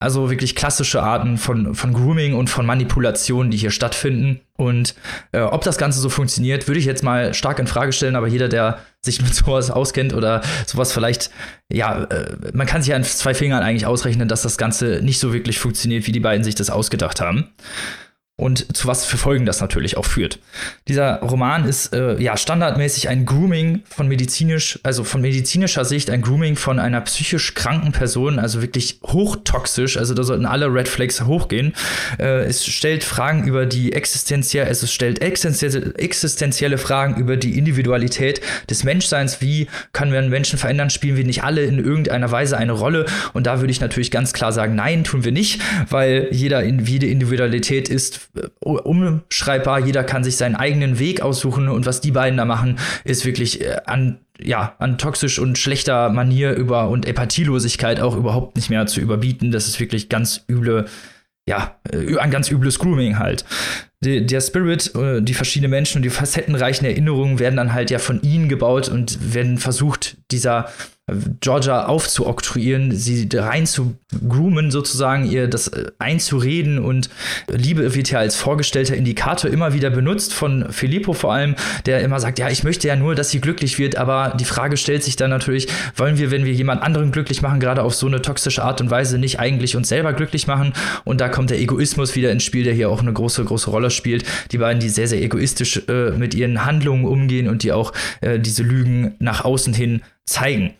Also wirklich klassische Arten von, von Grooming und von Manipulation, die hier stattfinden. Und äh, ob das Ganze so funktioniert, würde ich jetzt mal stark in Frage stellen, aber jeder, der sich mit sowas auskennt oder sowas vielleicht, ja, äh, man kann sich an zwei Fingern eigentlich ausrechnen, dass das Ganze nicht so wirklich funktioniert, wie die beiden sich das ausgedacht haben und zu was für Folgen das natürlich auch führt. Dieser Roman ist äh, ja standardmäßig ein Grooming von medizinisch, also von medizinischer Sicht ein Grooming von einer psychisch kranken Person, also wirklich hochtoxisch, also da sollten alle Red Flags hochgehen. Äh, es stellt Fragen über die existenzielle, also es stellt existenzielle, existenzielle Fragen über die Individualität des Menschseins, wie können wir einen Menschen verändern, spielen wir nicht alle in irgendeiner Weise eine Rolle und da würde ich natürlich ganz klar sagen, nein, tun wir nicht, weil jeder in jede Individualität ist umschreibbar. Jeder kann sich seinen eigenen Weg aussuchen und was die beiden da machen, ist wirklich äh, an ja, an toxisch und schlechter Manier über und Empathielosigkeit auch überhaupt nicht mehr zu überbieten. Das ist wirklich ganz üble, ja, äh, ein ganz übles Grooming halt. Der Spirit, äh, die verschiedenen Menschen und die facettenreichen Erinnerungen werden dann halt ja von ihnen gebaut und werden versucht, dieser Georgia aufzuoktroyieren, sie rein zu groomen, sozusagen, ihr das äh, einzureden und Liebe wird ja als vorgestellter Indikator immer wieder benutzt, von Filippo vor allem, der immer sagt, ja, ich möchte ja nur, dass sie glücklich wird, aber die Frage stellt sich dann natürlich, wollen wir, wenn wir jemand anderen glücklich machen, gerade auf so eine toxische Art und Weise, nicht eigentlich uns selber glücklich machen? Und da kommt der Egoismus wieder ins Spiel, der hier auch eine große, große Rolle spielt. Die beiden, die sehr, sehr egoistisch äh, mit ihren Handlungen umgehen und die auch äh, diese Lügen nach außen hin zeigen.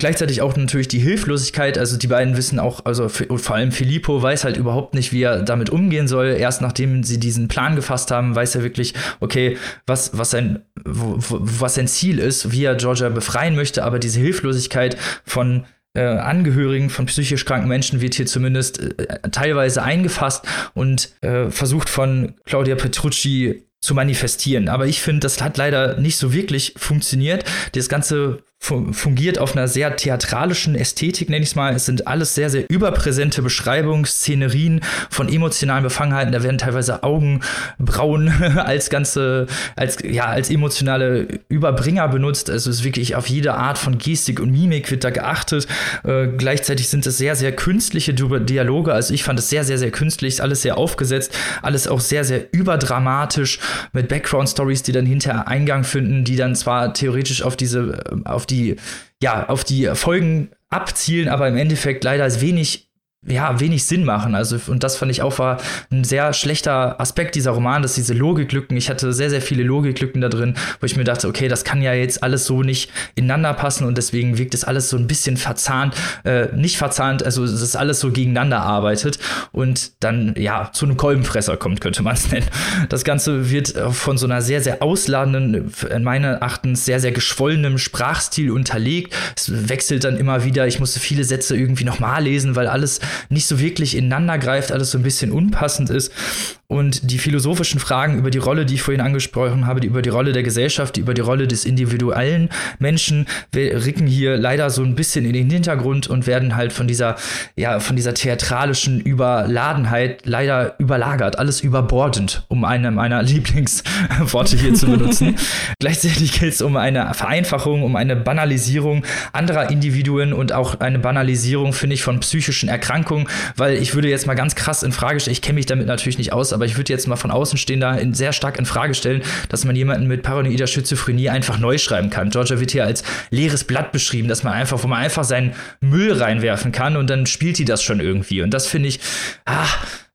Gleichzeitig auch natürlich die Hilflosigkeit, also die beiden wissen auch, also vor allem Filippo weiß halt überhaupt nicht, wie er damit umgehen soll. Erst nachdem sie diesen Plan gefasst haben, weiß er wirklich, okay, was, was, sein, was sein Ziel ist, wie er Georgia befreien möchte, aber diese Hilflosigkeit von äh, Angehörigen von psychisch kranken Menschen wird hier zumindest äh, teilweise eingefasst und äh, versucht von Claudia Petrucci zu manifestieren. Aber ich finde, das hat leider nicht so wirklich funktioniert. Das Ganze fungiert auf einer sehr theatralischen Ästhetik, nenne ich es mal. Es sind alles sehr, sehr überpräsente Beschreibungen, Szenerien von emotionalen Befangenheiten. Da werden teilweise Augenbrauen als ganze, als, ja, als emotionale Überbringer benutzt. Also es ist wirklich auf jede Art von Gestik und Mimik wird da geachtet. Äh, gleichzeitig sind es sehr, sehr künstliche Dialoge. Also ich fand es sehr, sehr, sehr künstlich, alles sehr aufgesetzt, alles auch sehr, sehr überdramatisch mit Background-Stories, die dann hinterher Eingang finden, die dann zwar theoretisch auf diese, auf die, ja, auf die Folgen abzielen, aber im Endeffekt leider wenig ja, wenig Sinn machen. Also, und das fand ich auch war ein sehr schlechter Aspekt dieser Roman, dass diese Logiklücken, ich hatte sehr, sehr viele Logiklücken da drin, wo ich mir dachte, okay, das kann ja jetzt alles so nicht ineinander passen und deswegen wirkt es alles so ein bisschen verzahnt, äh, nicht verzahnt, also es ist alles so gegeneinander arbeitet und dann, ja, zu einem Kolbenfresser kommt, könnte man es nennen. Das Ganze wird von so einer sehr, sehr ausladenden, in meinen Erachtens sehr, sehr geschwollenem Sprachstil unterlegt. Es wechselt dann immer wieder, ich musste viele Sätze irgendwie nochmal lesen, weil alles nicht so wirklich ineinander greift, alles so ein bisschen unpassend ist. Und die philosophischen Fragen über die Rolle, die ich vorhin angesprochen habe, die über die Rolle der Gesellschaft, die über die Rolle des individuellen Menschen, ricken hier leider so ein bisschen in den Hintergrund und werden halt von dieser, ja, von dieser theatralischen Überladenheit leider überlagert, alles überbordend, um eine meiner Lieblingsworte hier zu benutzen. Gleichzeitig geht es um eine Vereinfachung, um eine Banalisierung anderer Individuen und auch eine Banalisierung, finde ich, von psychischen Erkrankungen, weil ich würde jetzt mal ganz krass in Frage stellen, ich kenne mich damit natürlich nicht aus, aber ich würde jetzt mal von außen stehen da in, sehr stark in Frage stellen, dass man jemanden mit paranoider Schizophrenie einfach neu schreiben kann. Georgia wird hier als leeres Blatt beschrieben, dass man einfach, wo man einfach seinen Müll reinwerfen kann und dann spielt die das schon irgendwie. Und das finde ich, ah,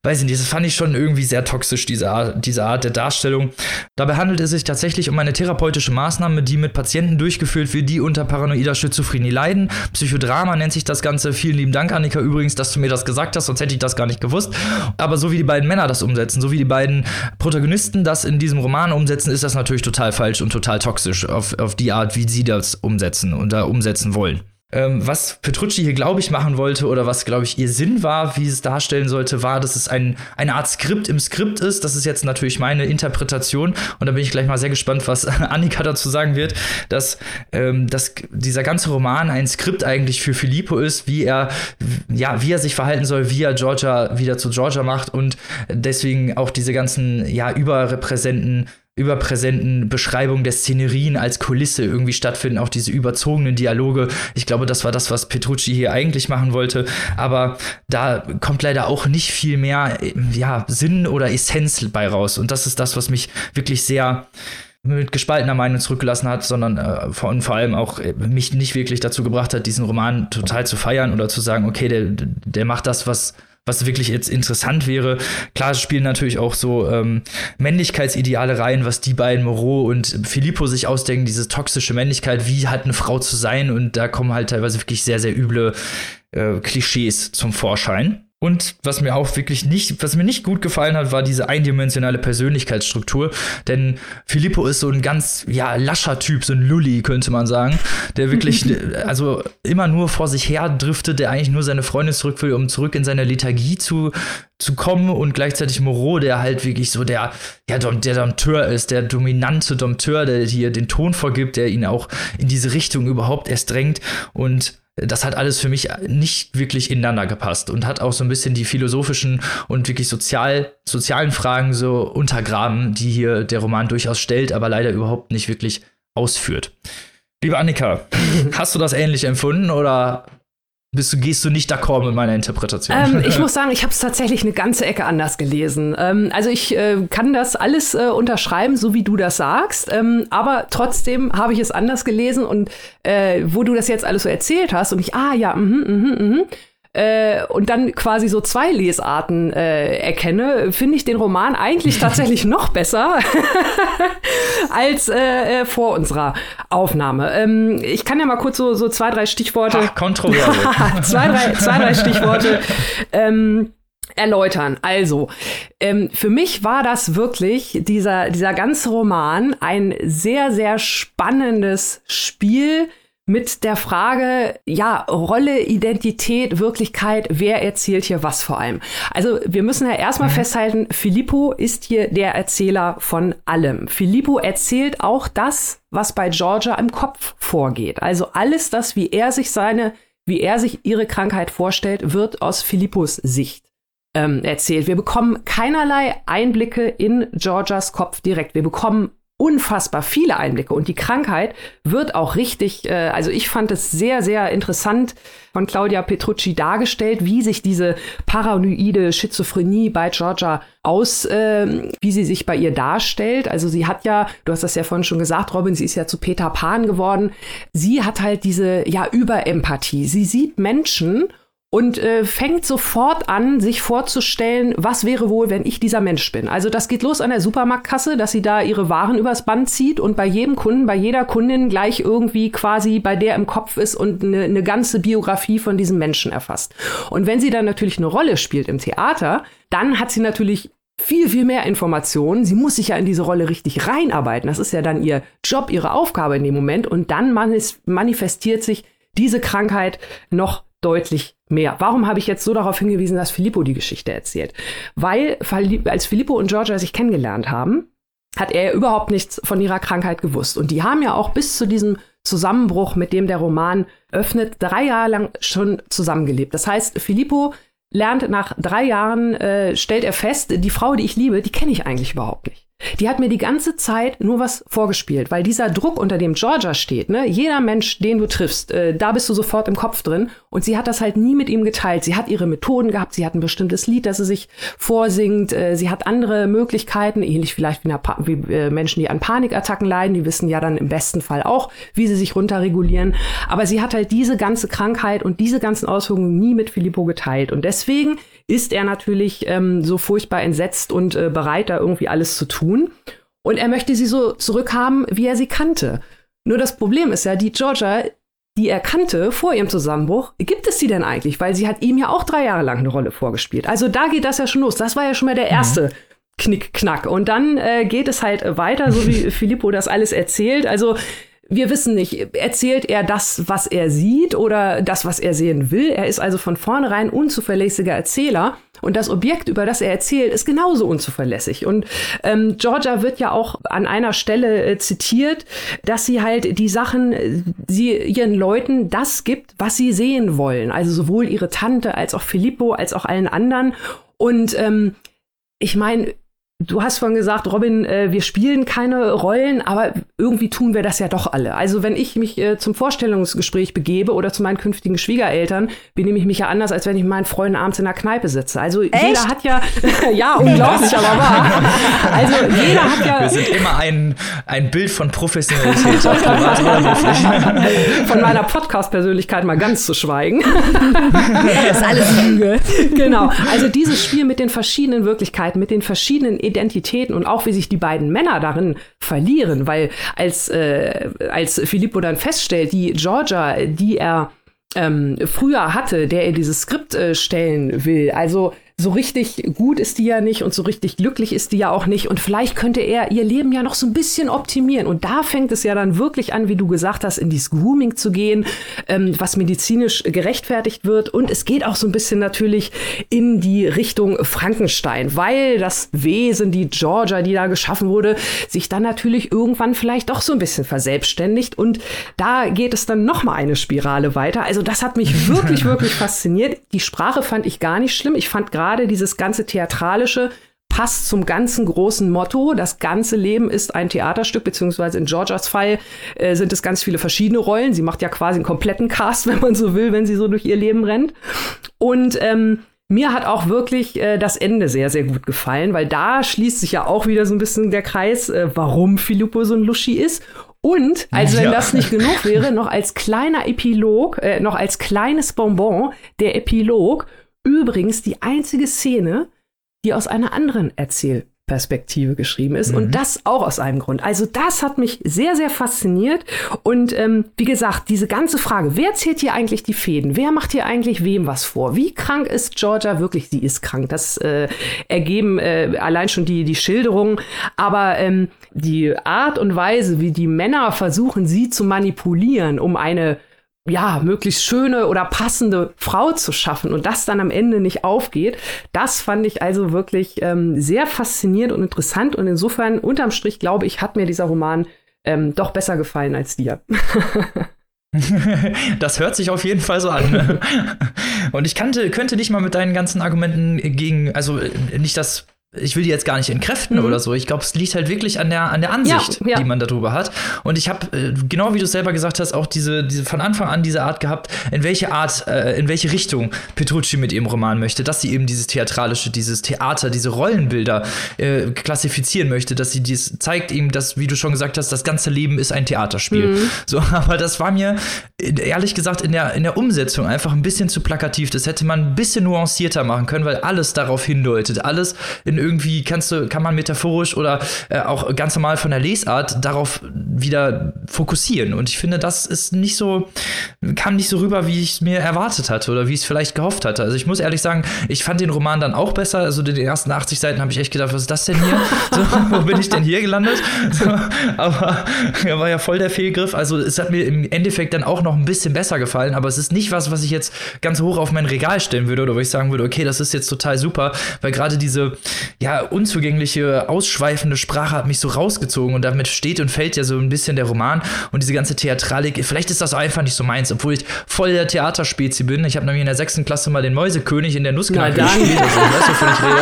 weiß ich nicht, das fand ich schon irgendwie sehr toxisch, diese Art, diese Art der Darstellung. Dabei handelt es sich tatsächlich um eine therapeutische Maßnahme, die mit Patienten durchgeführt wird, die unter paranoider Schizophrenie leiden. Psychodrama nennt sich das Ganze. Vielen lieben Dank, Annika, übrigens, dass du mir das gesagt hast, sonst hätte ich das gar nicht gewusst. Aber so wie die beiden Männer das umsetzen, so wie die beiden Protagonisten das in diesem Roman umsetzen, ist das natürlich total falsch und total toxisch auf, auf die Art, wie sie das umsetzen und da umsetzen wollen. Ähm, was Petrucci hier, glaube ich, machen wollte oder was, glaube ich, ihr Sinn war, wie es darstellen sollte, war, dass es ein, eine Art Skript im Skript ist. Das ist jetzt natürlich meine Interpretation und da bin ich gleich mal sehr gespannt, was Annika dazu sagen wird, dass, ähm, dass dieser ganze Roman ein Skript eigentlich für Filippo ist, wie er, ja, wie er sich verhalten soll, wie er Georgia wieder zu Georgia macht und deswegen auch diese ganzen, ja, überrepräsenten überpräsenten Beschreibungen der Szenerien als Kulisse irgendwie stattfinden, auch diese überzogenen Dialoge. Ich glaube, das war das, was Petrucci hier eigentlich machen wollte. Aber da kommt leider auch nicht viel mehr ja, Sinn oder Essenz bei raus. Und das ist das, was mich wirklich sehr mit gespaltener Meinung zurückgelassen hat, sondern äh, vor, vor allem auch äh, mich nicht wirklich dazu gebracht hat, diesen Roman total zu feiern oder zu sagen, okay, der, der macht das, was was wirklich jetzt interessant wäre. Klar spielen natürlich auch so ähm, Männlichkeitsideale rein, was die beiden Moreau und Filippo sich ausdenken, diese toxische Männlichkeit, wie hat eine Frau zu sein und da kommen halt teilweise wirklich sehr, sehr üble äh, Klischees zum Vorschein. Und was mir auch wirklich nicht, was mir nicht gut gefallen hat, war diese eindimensionale Persönlichkeitsstruktur. Denn Filippo ist so ein ganz, ja, lascher Typ, so ein Lulli, könnte man sagen, der wirklich, also immer nur vor sich her driftet, der eigentlich nur seine Freundin zurück will, um zurück in seine Lethargie zu, zu kommen und gleichzeitig Moreau, der halt wirklich so der, ja, der Dompteur ist, der dominante Dompteur, der hier den Ton vorgibt, der ihn auch in diese Richtung überhaupt erst drängt und das hat alles für mich nicht wirklich ineinander gepasst und hat auch so ein bisschen die philosophischen und wirklich sozial, sozialen Fragen so untergraben, die hier der Roman durchaus stellt, aber leider überhaupt nicht wirklich ausführt. Liebe Annika, hast du das ähnlich empfunden oder bist du, gehst du nicht d'accord mit meiner Interpretation? Ähm, ich muss sagen, ich habe es tatsächlich eine ganze Ecke anders gelesen. Ähm, also ich äh, kann das alles äh, unterschreiben, so wie du das sagst, ähm, aber trotzdem habe ich es anders gelesen und äh, wo du das jetzt alles so erzählt hast und ich, ah ja, mhm, mhm, mhm äh, und dann quasi so zwei Lesarten äh, erkenne, finde ich den Roman eigentlich tatsächlich noch besser als äh, äh, vor unserer Aufnahme. Ähm, ich kann ja mal kurz so, so zwei, drei Stichworte. Ach, kontrovers. zwei, drei, zwei, drei Stichworte. Ähm, erläutern. Also, ähm, für mich war das wirklich, dieser, dieser ganze Roman, ein sehr, sehr spannendes Spiel mit der Frage, ja, Rolle, Identität, Wirklichkeit, wer erzählt hier was vor allem? Also wir müssen ja erstmal mhm. festhalten, Filippo ist hier der Erzähler von allem. Filippo erzählt auch das, was bei Georgia im Kopf vorgeht. Also alles das, wie er sich seine, wie er sich ihre Krankheit vorstellt, wird aus Filippos Sicht ähm, erzählt. Wir bekommen keinerlei Einblicke in Georgias Kopf direkt. Wir bekommen unfassbar viele Einblicke und die Krankheit wird auch richtig, äh, also ich fand es sehr, sehr interessant von Claudia Petrucci dargestellt, wie sich diese paranoide Schizophrenie bei Georgia aus, äh, wie sie sich bei ihr darstellt. Also sie hat ja, du hast das ja vorhin schon gesagt, Robin, sie ist ja zu Peter Pan geworden. Sie hat halt diese, ja, Überempathie. Sie sieht Menschen und äh, fängt sofort an, sich vorzustellen, was wäre wohl, wenn ich dieser Mensch bin. Also das geht los an der Supermarktkasse, dass sie da ihre Waren übers Band zieht und bei jedem Kunden, bei jeder Kundin gleich irgendwie quasi bei der im Kopf ist und eine, eine ganze Biografie von diesem Menschen erfasst. Und wenn sie dann natürlich eine Rolle spielt im Theater, dann hat sie natürlich viel, viel mehr Informationen. Sie muss sich ja in diese Rolle richtig reinarbeiten. Das ist ja dann ihr Job, ihre Aufgabe in dem Moment. Und dann manifestiert sich diese Krankheit noch deutlich mehr. Warum habe ich jetzt so darauf hingewiesen, dass Filippo die Geschichte erzählt? Weil als Filippo und Georgia sich kennengelernt haben, hat er ja überhaupt nichts von ihrer Krankheit gewusst. Und die haben ja auch bis zu diesem Zusammenbruch, mit dem der Roman öffnet, drei Jahre lang schon zusammengelebt. Das heißt, Filippo lernt nach drei Jahren, äh, stellt er fest, die Frau, die ich liebe, die kenne ich eigentlich überhaupt nicht. Die hat mir die ganze Zeit nur was vorgespielt, weil dieser Druck, unter dem Georgia steht, ne, jeder Mensch, den du triffst, äh, da bist du sofort im Kopf drin. Und sie hat das halt nie mit ihm geteilt. Sie hat ihre Methoden gehabt, sie hat ein bestimmtes Lied, das sie sich vorsingt, äh, sie hat andere Möglichkeiten, ähnlich vielleicht wie, wie äh, Menschen, die an Panikattacken leiden, die wissen ja dann im besten Fall auch, wie sie sich runterregulieren. Aber sie hat halt diese ganze Krankheit und diese ganzen Auswirkungen nie mit Filippo geteilt. Und deswegen ist er natürlich ähm, so furchtbar entsetzt und äh, bereit, da irgendwie alles zu tun. Und er möchte sie so zurückhaben, wie er sie kannte. Nur das Problem ist ja, die Georgia, die er kannte vor ihrem Zusammenbruch, gibt es sie denn eigentlich? Weil sie hat ihm ja auch drei Jahre lang eine Rolle vorgespielt. Also da geht das ja schon los. Das war ja schon mal der erste mhm. Knick-Knack. Und dann äh, geht es halt weiter, so wie Filippo das alles erzählt. Also wir wissen nicht, erzählt er das, was er sieht oder das, was er sehen will. Er ist also von vornherein unzuverlässiger Erzähler. Und das Objekt, über das er erzählt, ist genauso unzuverlässig. Und ähm, Georgia wird ja auch an einer Stelle äh, zitiert, dass sie halt die Sachen, äh, sie ihren Leuten das gibt, was sie sehen wollen. Also sowohl ihre Tante als auch Filippo als auch allen anderen. Und ähm, ich meine, Du hast vorhin gesagt, Robin, äh, wir spielen keine Rollen, aber irgendwie tun wir das ja doch alle. Also wenn ich mich äh, zum Vorstellungsgespräch begebe oder zu meinen künftigen Schwiegereltern, benehme ich mich ja anders, als wenn ich mit meinen Freunden abends in der Kneipe sitze. Also Echt? jeder hat ja, ja, unglaublich, aber wahr. Also jeder hat ja. Wir sind immer ein, ein Bild von Professionalität. Von meiner Podcast-Persönlichkeit mal ganz zu schweigen. das ist alles Lüge. Genau. Also dieses Spiel mit den verschiedenen Wirklichkeiten, mit den verschiedenen Identitäten und auch wie sich die beiden Männer darin verlieren, weil als, äh, als Filippo dann feststellt, die Georgia, die er ähm, früher hatte, der er dieses Skript äh, stellen will, also so richtig gut ist die ja nicht und so richtig glücklich ist die ja auch nicht. Und vielleicht könnte er ihr Leben ja noch so ein bisschen optimieren. Und da fängt es ja dann wirklich an, wie du gesagt hast, in dieses Grooming zu gehen, ähm, was medizinisch gerechtfertigt wird. Und es geht auch so ein bisschen natürlich in die Richtung Frankenstein, weil das Wesen, die Georgia, die da geschaffen wurde, sich dann natürlich irgendwann vielleicht doch so ein bisschen verselbstständigt. Und da geht es dann noch mal eine Spirale weiter. Also das hat mich wirklich, wirklich fasziniert. Die Sprache fand ich gar nicht schlimm. Ich fand gerade gerade dieses ganze Theatralische passt zum ganzen großen Motto. Das ganze Leben ist ein Theaterstück, beziehungsweise in Georgias Fall äh, sind es ganz viele verschiedene Rollen. Sie macht ja quasi einen kompletten Cast, wenn man so will, wenn sie so durch ihr Leben rennt. Und ähm, mir hat auch wirklich äh, das Ende sehr, sehr gut gefallen, weil da schließt sich ja auch wieder so ein bisschen der Kreis, äh, warum Filippo so ein Luschi ist. Und, als wenn ja. das nicht genug wäre, noch als kleiner Epilog, äh, noch als kleines Bonbon, der Epilog Übrigens die einzige Szene, die aus einer anderen Erzähl Perspektive geschrieben ist. Mhm. Und das auch aus einem Grund. Also das hat mich sehr, sehr fasziniert. Und ähm, wie gesagt, diese ganze Frage, wer zählt hier eigentlich die Fäden? Wer macht hier eigentlich wem was vor? Wie krank ist Georgia wirklich? Sie ist krank. Das äh, ergeben äh, allein schon die, die Schilderungen. Aber ähm, die Art und Weise, wie die Männer versuchen, sie zu manipulieren, um eine ja, möglichst schöne oder passende Frau zu schaffen und das dann am Ende nicht aufgeht, das fand ich also wirklich ähm, sehr faszinierend und interessant und insofern unterm Strich glaube ich, hat mir dieser Roman ähm, doch besser gefallen als dir. Das hört sich auf jeden Fall so an. Und ich kannte, könnte nicht mal mit deinen ganzen Argumenten gegen, also äh, nicht das ich will die jetzt gar nicht entkräften mhm. oder so. Ich glaube, es liegt halt wirklich an der, an der Ansicht, ja, ja. die man darüber hat. Und ich habe, äh, genau wie du selber gesagt hast, auch diese, diese von Anfang an diese Art gehabt, in welche Art, äh, in welche Richtung Petrucci mit ihrem Roman möchte, dass sie eben dieses theatralische, dieses Theater, diese Rollenbilder äh, klassifizieren möchte, dass sie dies zeigt ihm, dass, wie du schon gesagt hast, das ganze Leben ist ein Theaterspiel. Mhm. So, aber das war mir ehrlich gesagt in der, in der Umsetzung einfach ein bisschen zu plakativ. Das hätte man ein bisschen nuancierter machen können, weil alles darauf hindeutet, alles in irgendwie kannst du, kann man metaphorisch oder äh, auch ganz normal von der Lesart darauf wieder fokussieren. Und ich finde, das ist nicht so, kam nicht so rüber, wie ich es mir erwartet hatte oder wie ich es vielleicht gehofft hatte. Also ich muss ehrlich sagen, ich fand den Roman dann auch besser. Also den ersten 80 Seiten habe ich echt gedacht, was ist das denn hier? so, wo bin ich denn hier gelandet? So, aber er war ja voll der Fehlgriff. Also es hat mir im Endeffekt dann auch noch ein bisschen besser gefallen, aber es ist nicht was, was ich jetzt ganz hoch auf mein Regal stellen würde oder wo ich sagen würde, okay, das ist jetzt total super, weil gerade diese, ja, unzugängliche, ausschweifende Sprache hat mich so rausgezogen und damit steht und fällt ja so ein bisschen der Roman und diese ganze Theatralik. Vielleicht ist das einfach nicht so meins, obwohl ich voll der Theaterspezi bin. Ich habe nämlich in der sechsten Klasse mal den Mäusekönig in der Nussknacker gespielt. Also, weißt du, wovon ich rede?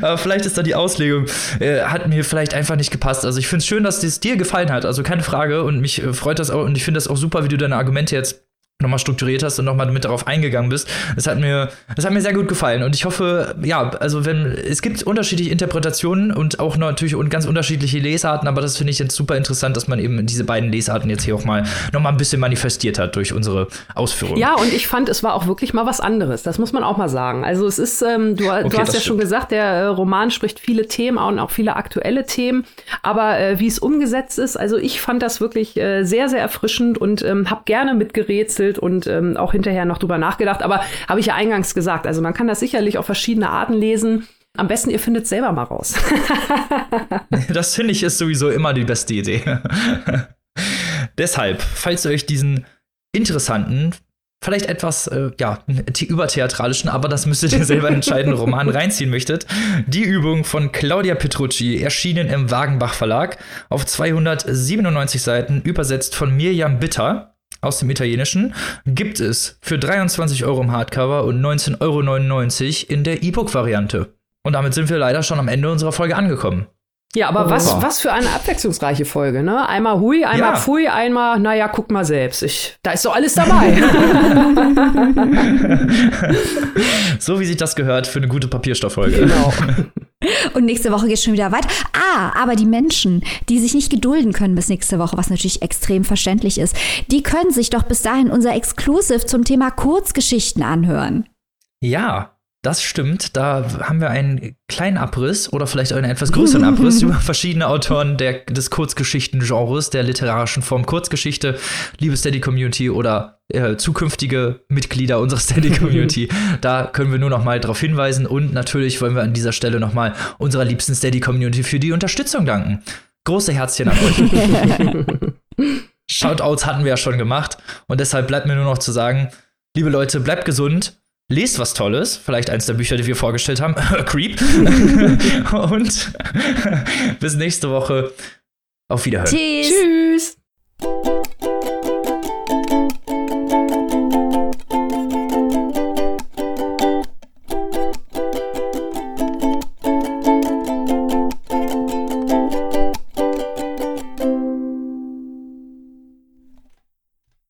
Aber vielleicht ist da die Auslegung, äh, hat mir vielleicht einfach nicht gepasst. Also ich finde es schön, dass es dir gefallen hat, also keine Frage und mich äh, freut das auch und ich finde das auch super, wie du deine Argumente jetzt nochmal strukturiert hast und nochmal mit darauf eingegangen bist. Das hat mir, das hat mir sehr gut gefallen. Und ich hoffe, ja, also wenn, es gibt unterschiedliche Interpretationen und auch natürlich und ganz unterschiedliche Lesarten, aber das finde ich jetzt super interessant, dass man eben diese beiden Lesarten jetzt hier auch mal nochmal ein bisschen manifestiert hat durch unsere Ausführungen. Ja, und ich fand, es war auch wirklich mal was anderes. Das muss man auch mal sagen. Also es ist, ähm, du, okay, du hast ja stimmt. schon gesagt, der äh, Roman spricht viele Themen und auch viele aktuelle Themen. Aber äh, wie es umgesetzt ist, also ich fand das wirklich äh, sehr, sehr erfrischend und ähm, habe gerne mitgerätselt gebastelt und ähm, auch hinterher noch drüber nachgedacht. Aber habe ich ja eingangs gesagt, also man kann das sicherlich auf verschiedene Arten lesen. Am besten, ihr findet es selber mal raus. das finde ich ist sowieso immer die beste Idee. Deshalb, falls ihr euch diesen interessanten, vielleicht etwas äh, ja, übertheatralischen, aber das müsstet ihr selber entscheiden, Roman reinziehen möchtet. Die Übung von Claudia Petrucci, erschienen im Wagenbach Verlag, auf 297 Seiten, übersetzt von Mirjam Bitter aus dem Italienischen gibt es für 23 Euro im Hardcover und 19,99 Euro in der E-Book-Variante. Und damit sind wir leider schon am Ende unserer Folge angekommen. Ja, aber oh. was, was für eine abwechslungsreiche Folge, ne? Einmal hui, einmal ja. pfui, einmal, naja, guck mal selbst. Ich, da ist doch alles dabei. so wie sich das gehört für eine gute Papierstofffolge. Genau. Und nächste Woche geht es schon wieder weiter. Ah, aber die Menschen, die sich nicht gedulden können bis nächste Woche, was natürlich extrem verständlich ist, die können sich doch bis dahin unser Exclusive zum Thema Kurzgeschichten anhören. Ja, das stimmt. Da haben wir einen kleinen Abriss oder vielleicht einen etwas größeren Abriss über verschiedene Autoren der, des Kurzgeschichten-Genres, der literarischen Form Kurzgeschichte, liebe Steady-Community oder äh, zukünftige Mitglieder unserer Steady-Community. da können wir nur noch mal darauf hinweisen und natürlich wollen wir an dieser Stelle noch mal unserer liebsten Steady-Community für die Unterstützung danken. Große Herzchen an euch. Shoutouts hatten wir ja schon gemacht und deshalb bleibt mir nur noch zu sagen, liebe Leute, bleibt gesund lest was Tolles, vielleicht eins der Bücher, die wir vorgestellt haben, Creep. Und bis nächste Woche. Auf Wiederhören. Tschüss. Tschüss.